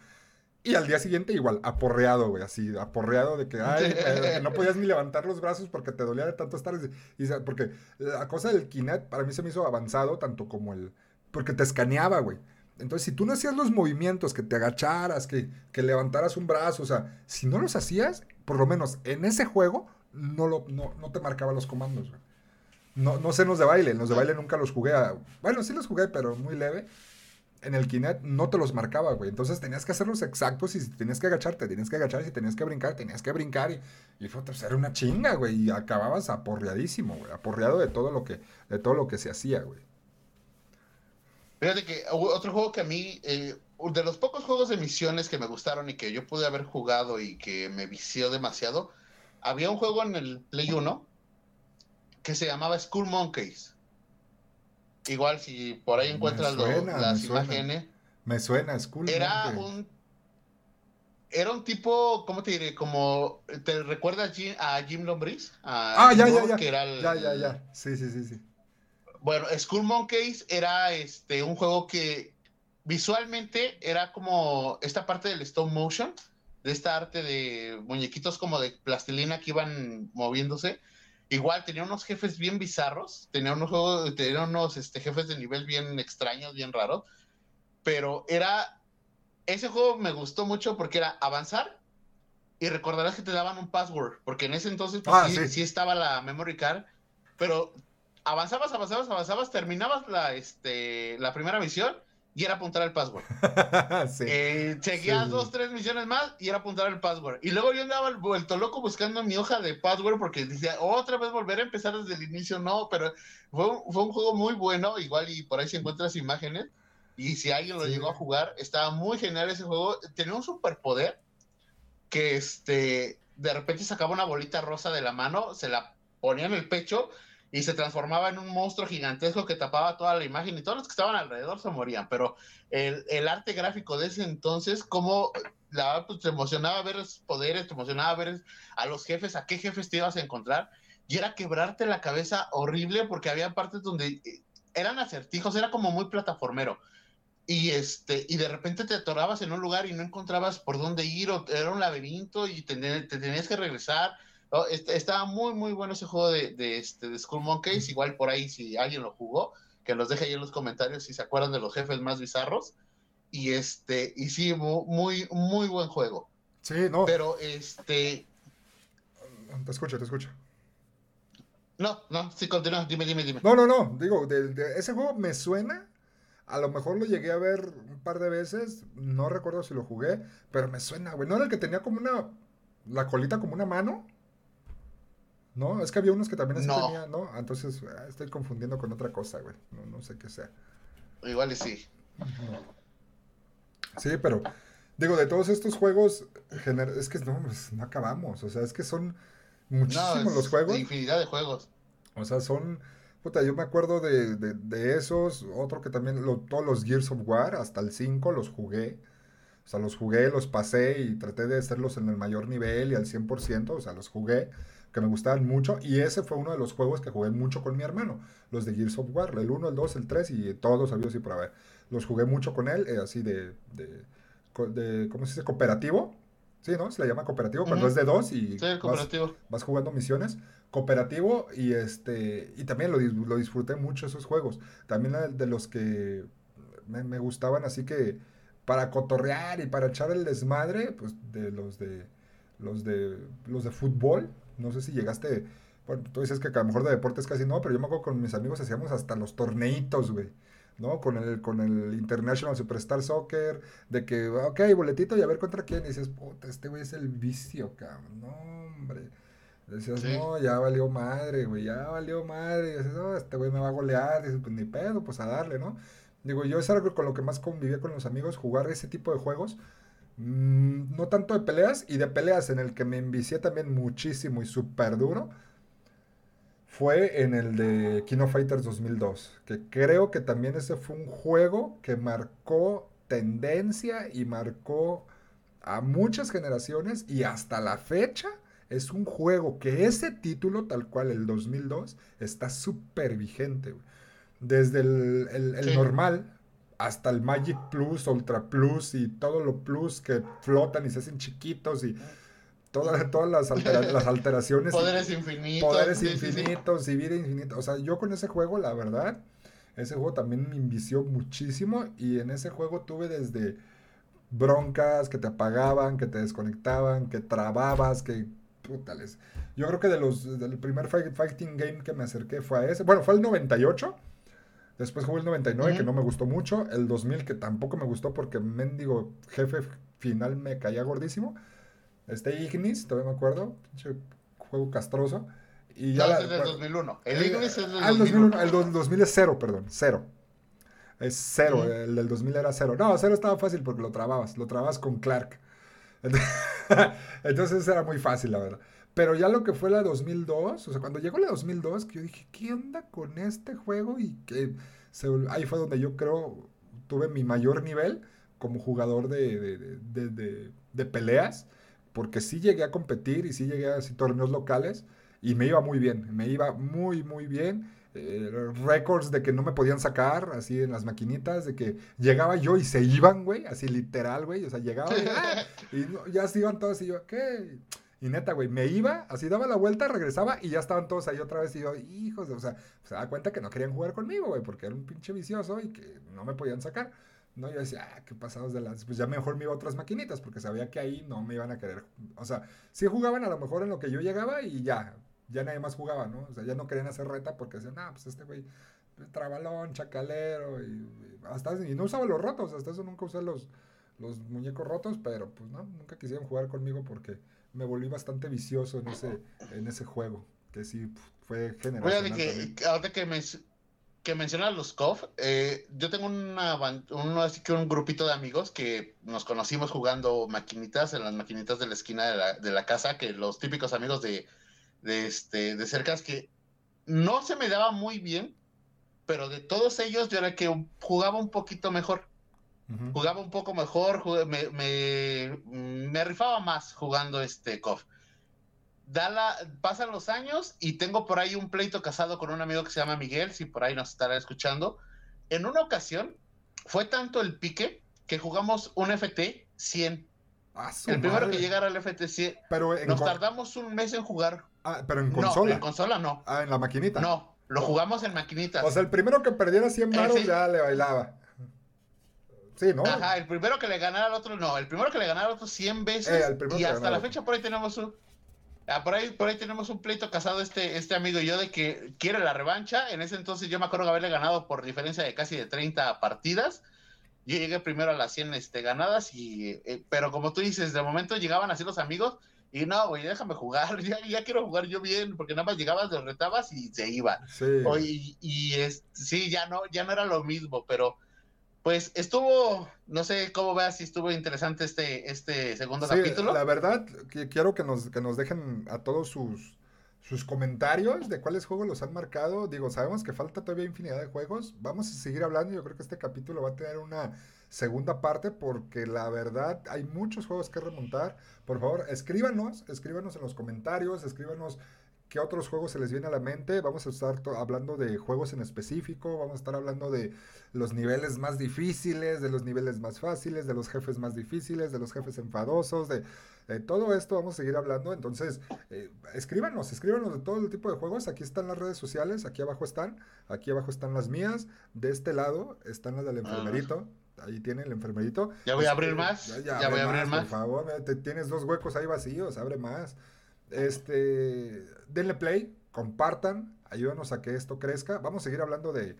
Y al día siguiente igual, aporreado, güey, así, aporreado de que, ay, que no podías ni levantar los brazos porque te dolía de tanto estar. Y, porque la cosa del Kinect para mí se me hizo avanzado, tanto como el... Porque te escaneaba, güey. Entonces, si tú no hacías los movimientos, que te agacharas, que, que levantaras un brazo, o sea, si no los hacías, por lo menos en ese juego, no, lo, no, no te marcaba los comandos, güey. No, no sé los de baile, los de baile nunca los jugué. bueno, sí los jugué, pero muy leve en el Kinect no te los marcaba, güey. Entonces tenías que hacerlos exactos y si tenías que agacharte, tenías que agachar, si tenías que brincar, tenías que brincar. Y, y fue pues, era una chinga, güey. Y acababas aporreadísimo, güey. Aporreado de todo lo que, de todo lo que se hacía, güey. Fíjate que otro juego que a mí, eh, de los pocos juegos de misiones que me gustaron y que yo pude haber jugado y que me vició demasiado, había un juego en el Play 1 que se llamaba School Monkeys. Igual si por ahí encuentras las imágenes. Me suena, School Era un era un tipo, ¿cómo te diré? Como, ¿te recuerdas a Jim Lombriz? ah, ya, ya, ya. ya, ya, ya. Sí, sí, sí, sí. Bueno, School Monkeys era este un juego que visualmente era como esta parte del stop motion, de esta arte de muñequitos como de plastilina que iban moviéndose. Igual tenía unos jefes bien bizarros, tenía unos juegos, tenía unos este, jefes de nivel bien extraños, bien raros, pero era ese juego me gustó mucho porque era avanzar y recordarás que te daban un password, porque en ese entonces pues, ah, sí, estaba la memory card, pero avanzabas, avanzabas, avanzabas, terminabas la, este, la primera misión y era apuntar el password. sí, eh, seguías dos, tres misiones más y era apuntar el password. Y luego yo andaba vuelto loco buscando mi hoja de password porque decía, otra vez volver a empezar desde el inicio. No, pero fue, fue un juego muy bueno, igual y por ahí se encuentras imágenes. Y si alguien lo llegó a jugar, estaba muy genial ese juego. Tenía un superpoder que este, de repente sacaba una bolita rosa de la mano, se la ponía en el pecho y se transformaba en un monstruo gigantesco que tapaba toda la imagen y todos los que estaban alrededor se morían. Pero el, el arte gráfico de ese entonces, como la pues, te emocionaba ver los poderes, te emocionaba ver a los jefes, a qué jefes te ibas a encontrar, y era quebrarte la cabeza horrible porque había partes donde eh, eran acertijos, era como muy plataformero. Y, este, y de repente te atorabas en un lugar y no encontrabas por dónde ir, o era un laberinto y te tenías que regresar este, estaba muy, muy bueno ese juego de, de, este, de School Monkeys. Igual por ahí, si alguien lo jugó, que nos deje ahí en los comentarios si se acuerdan de los jefes más bizarros. Y este, y sí, muy, muy buen juego. Sí, no. Pero este. Te escucho, te escucho. No, no, sí, continúa, dime, dime, dime. No, no, no, digo, de, ese juego me suena. A lo mejor lo llegué a ver un par de veces. No recuerdo si lo jugué, pero me suena, güey. ¿No era el que tenía como una. La colita como una mano? No, es que había unos que también no. tenían, ¿no? Entonces ah, estoy confundiendo con otra cosa, güey. No, sé qué sea. Igual y sí. Sí, pero digo, de todos estos juegos, es que no, pues, no acabamos. O sea, es que son muchísimos los juegos. infinidad de juegos. O sea, son. Puta, yo me acuerdo de, de, esos. Otro que también, todos los Gears of War, hasta el 5 los jugué. O sea, los jugué, los pasé y traté de hacerlos en el mayor nivel y al 100%. O sea, los jugué que me gustaban mucho. Y ese fue uno de los juegos que jugué mucho con mi hermano. Los de Gears of War, el 1, el 2, el 3 y todos habidos y por haber. Los jugué mucho con él, eh, así de, de, ¿cómo se dice? Cooperativo. Sí, ¿no? Se le llama cooperativo cuando es de dos y vas, jugando misiones. Cooperativo y este y también lo, lo disfruté mucho esos juegos. También de los que me, me, gustaban así que para cotorrear y para echar el desmadre, pues de los de los de los de fútbol, no sé si llegaste, bueno, tú dices que a lo mejor de deportes casi no, pero yo me acuerdo con mis amigos hacíamos hasta los torneitos, güey. ¿no? Con el, con el International Superstar Soccer, de que, ok, boletito y a ver contra quién. Y dices, puta, este güey es el vicio, cabrón. No, hombre. Decías, no, ya valió madre, güey, ya valió madre. Y dices, no, este güey me va a golear. dices, pues ni pedo, pues a darle, ¿no? Digo, yo es algo con lo que más convivía con los amigos, jugar ese tipo de juegos. Mm, no tanto de peleas, y de peleas en el que me envicié también muchísimo y súper duro, fue en el de Kino Fighters 2002, que creo que también ese fue un juego que marcó tendencia y marcó a muchas generaciones y hasta la fecha es un juego que ese título, tal cual el 2002, está súper vigente. Desde el, normal hasta el Magic Plus, Ultra Plus y todo lo Plus que flotan y se hacen chiquitos y todas, todas las, las alteraciones. Poderes infinitos. Poderes infinitos y vida infinita. O sea, yo con ese juego, la verdad, ese juego también me invició muchísimo y en ese juego tuve desde broncas que te apagaban, que te desconectaban, que trababas, que putales. Yo creo que de los del primer fighting game que me acerqué fue a ese. Bueno, fue el 98. Después jugué el 99, que no me gustó mucho. El 2000, que tampoco me gustó porque mendigo jefe final me caía gordísimo. Este Ignis, todavía me acuerdo. Pinche juego castroso. Y ya es del 2001. El Ignis es del 2001. Ah, el 2000 es cero, perdón. Cero. Es cero. El del 2000 era cero. No, cero estaba fácil porque lo trababas. Lo trababas con Clark. Entonces era muy fácil, la verdad. Pero ya lo que fue la 2002, o sea, cuando llegó la 2002, que yo dije, ¿qué onda con este juego? Y que ahí fue donde yo creo tuve mi mayor nivel como jugador de, de, peleas, porque sí llegué a competir y sí llegué a torneos locales y me iba muy bien, me iba muy, muy bien. Eh, récords de que no me podían sacar, así en las maquinitas, de que llegaba yo y se iban, güey, así literal, güey, o sea, llegaba y, ya se iban todos y yo, ¿qué? Y neta, güey, me iba, así daba la vuelta, regresaba y ya estaban todos ahí otra vez y yo, hijos, de, o sea, se da cuenta que no querían jugar conmigo, güey, porque era un pinche vicioso y que no me podían sacar. No, yo decía, ah, qué pasados de las. Pues ya mejor me iba a otras maquinitas, porque sabía que ahí no me iban a querer. O sea, sí jugaban a lo mejor en lo que yo llegaba y ya, ya nadie más jugaba, ¿no? O sea, ya no querían hacer reta porque decían, ah, pues este güey, trabalón, chacalero, y, hasta, y no usaba los rotos, hasta eso nunca usé los, los muñecos rotos, pero pues no, nunca quisieron jugar conmigo porque me volví bastante vicioso en ese, en ese juego, que sí fue generacional. Oye, que, ahora que, me, que mencionas los KOF, eh, yo tengo una, un, así que un grupito de amigos que nos conocimos jugando maquinitas en las maquinitas de la esquina de la, de la casa, que los típicos amigos de de, este, de cercas que no se me daba muy bien, pero de todos ellos yo era que jugaba un poquito mejor. Jugaba un poco mejor, me, me, rifaba más jugando este KOF. Da pasan los años y tengo por ahí un pleito casado con un amigo que se llama Miguel, si por ahí nos estará escuchando. En una ocasión fue tanto el pique que jugamos un FT 100. el primero que llegara al FT 100. Pero nos tardamos un mes en jugar. Ah, pero en consola. No, en consola no. Ah, en la maquinita. No, lo jugamos en maquinitas. O sea, el primero que perdiera 100 baros ya le bailaba. Sí, ¿no? Ajá, el primero que le ganara al otro, no, el primero que le ganara al otro 100 veces. Eh, y hasta la fecha por ahí tenemos un. Ah, por ahí, por ahí tenemos un pleito casado este, este amigo y yo de que quiere la revancha. En ese entonces yo me acuerdo haberle ganado por diferencia de casi de 30 partidas. Yo llegué primero a las 100 este, ganadas, y, eh, pero como tú dices, de momento llegaban así los amigos y no, güey, déjame jugar, ya, ya, quiero jugar yo bien, porque nada más llegabas, los retabas y se iba. Sí. y, es, sí, ya no, ya no era lo mismo, pero pues estuvo, no sé cómo veas si estuvo interesante este, este segundo sí, capítulo. La verdad, que quiero que nos, que nos dejen a todos sus, sus comentarios de cuáles juegos los han marcado. Digo, sabemos que falta todavía infinidad de juegos. Vamos a seguir hablando. Yo creo que este capítulo va a tener una segunda parte porque la verdad hay muchos juegos que remontar. Por favor, escríbanos, escríbanos en los comentarios, escríbanos qué otros juegos se les viene a la mente. Vamos a estar hablando de juegos en específico, vamos a estar hablando de los niveles más difíciles, de los niveles más fáciles, de los jefes más difíciles, de los jefes enfadosos, de, todo esto vamos a seguir hablando. Entonces, eh, escríbanos, escríbanos de todo el tipo de juegos. Aquí están las redes sociales, aquí abajo están, aquí abajo están las mías, de este lado están las del ah. enfermerito ahí tiene el enfermerito. Ya voy a abrir más. Ya, voy a abrir más. Por favor, tienes dos huecos ahí vacíos, abre más. Este, denle play, compartan, ayúdanos a que esto crezca. Vamos a seguir hablando de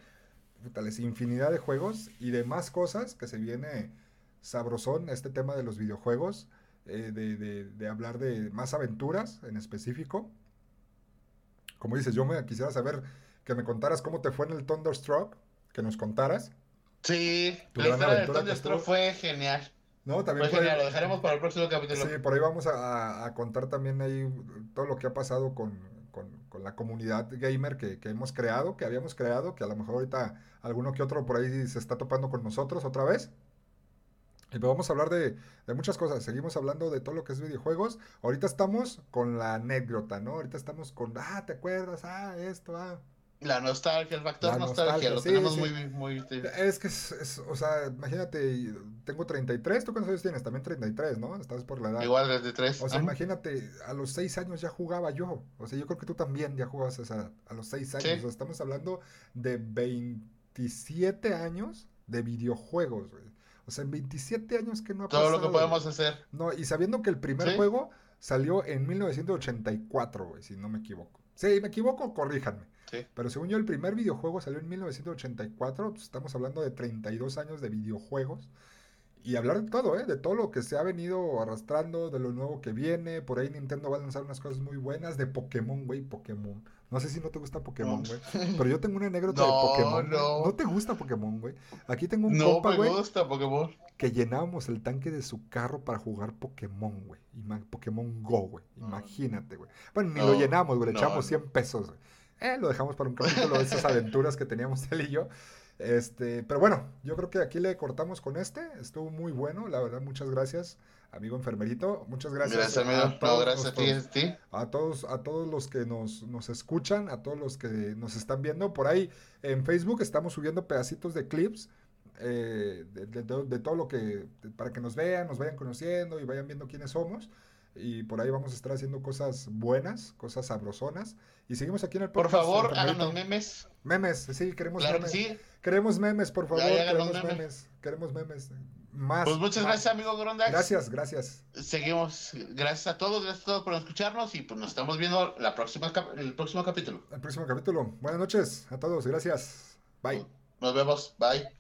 tales infinidad de juegos y de más cosas que se viene sabrosón este tema de los videojuegos, eh, de, de, hablar de más aventuras en específico. Como dices, yo me quisiera saber que me contaras cómo te fue en el Thunderstruck, que nos contaras. Sí, la historia del Thunderstruck fue genial. No, también genial, lo dejaremos para el próximo capítulo. Sí, por ahí vamos a, contar también ahí todo lo que ha pasado con, la comunidad gamer que, hemos creado, que habíamos creado, que a lo mejor ahorita alguno que otro por ahí se está topando con nosotros otra vez. Y pues vamos a hablar de, de, muchas cosas. Seguimos hablando de todo lo que es videojuegos. Ahorita estamos con la anécdota, ¿no? Ahorita estamos con, ah, ¿te acuerdas? Ah, esto, ah. La nostalgia, el factor nostalgia, nostalgia, lo tenemos muy, muy... Es que es, es, o sea, imagínate, tengo 33, ¿tú cuántos años tienes? También 33, ¿no? Estás por la edad. Igual 33. O sea, imagínate, a los 6 años ya jugaba yo. O sea, yo creo que tú también ya jugabas a esa edad, a los 6 años. O sea, estamos hablando de 27 años de videojuegos, güey. O sea, en 27 años que no ha Todo pasado. Todo lo que podemos hacer. No, y sabiendo que el primer juego salió en 1984, güey, si no me equivoco. Sí, me equivoco, corríjanme. Pero según yo, el primer videojuego salió en 1984. Pues, estamos hablando de 32 años de videojuegos. Y hablar de todo, ¿eh? De todo lo que se ha venido arrastrando, de lo nuevo que viene. Por ahí Nintendo va a lanzar unas cosas muy buenas de Pokémon, güey, Pokémon. No sé si no te gusta Pokémon, güey. Pero yo tengo una anécdota de Pokémon. No. no te gusta Pokémon, güey. Aquí tengo un no compa, güey. gusta Pokémon. Que llenábamos el tanque de su carro para jugar Pokémon, güey. Pokémon Go, güey. Imagínate, güey. Bueno, ni lo llenamos, güey. Le echamos 100 pesos, güey. Eh, lo dejamos para un capítulo de esas aventuras que teníamos él y yo. Este, pero bueno, yo creo que aquí le cortamos con este. Estuvo muy bueno, la verdad, muchas gracias, amigo enfermerito. Muchas gracias. Gracias, amigo. A todos, gracias a ti, a todos, a todos los que nos, nos escuchan, a todos los que nos están viendo. Por ahí en Facebook estamos subiendo pedacitos de clips. Eh, de, de, todo lo que, para que nos vean, nos vayan conociendo y vayan viendo quiénes somos y por ahí vamos a estar haciendo cosas buenas, cosas sabrosonas. Y seguimos aquí en el podcast. Por favor, háganos memes. Memes, sí, queremos memes. Queremos memes, por favor, queremos memes. Queremos memes. Más. Pues muchas gracias, amigo Grondax. Gracias, gracias. Seguimos. Gracias a todos, gracias a todos por escucharnos y pues nos estamos viendo la próxima el próximo capítulo. El próximo capítulo. Buenas noches a todos, gracias. Bye. Nos vemos. Bye.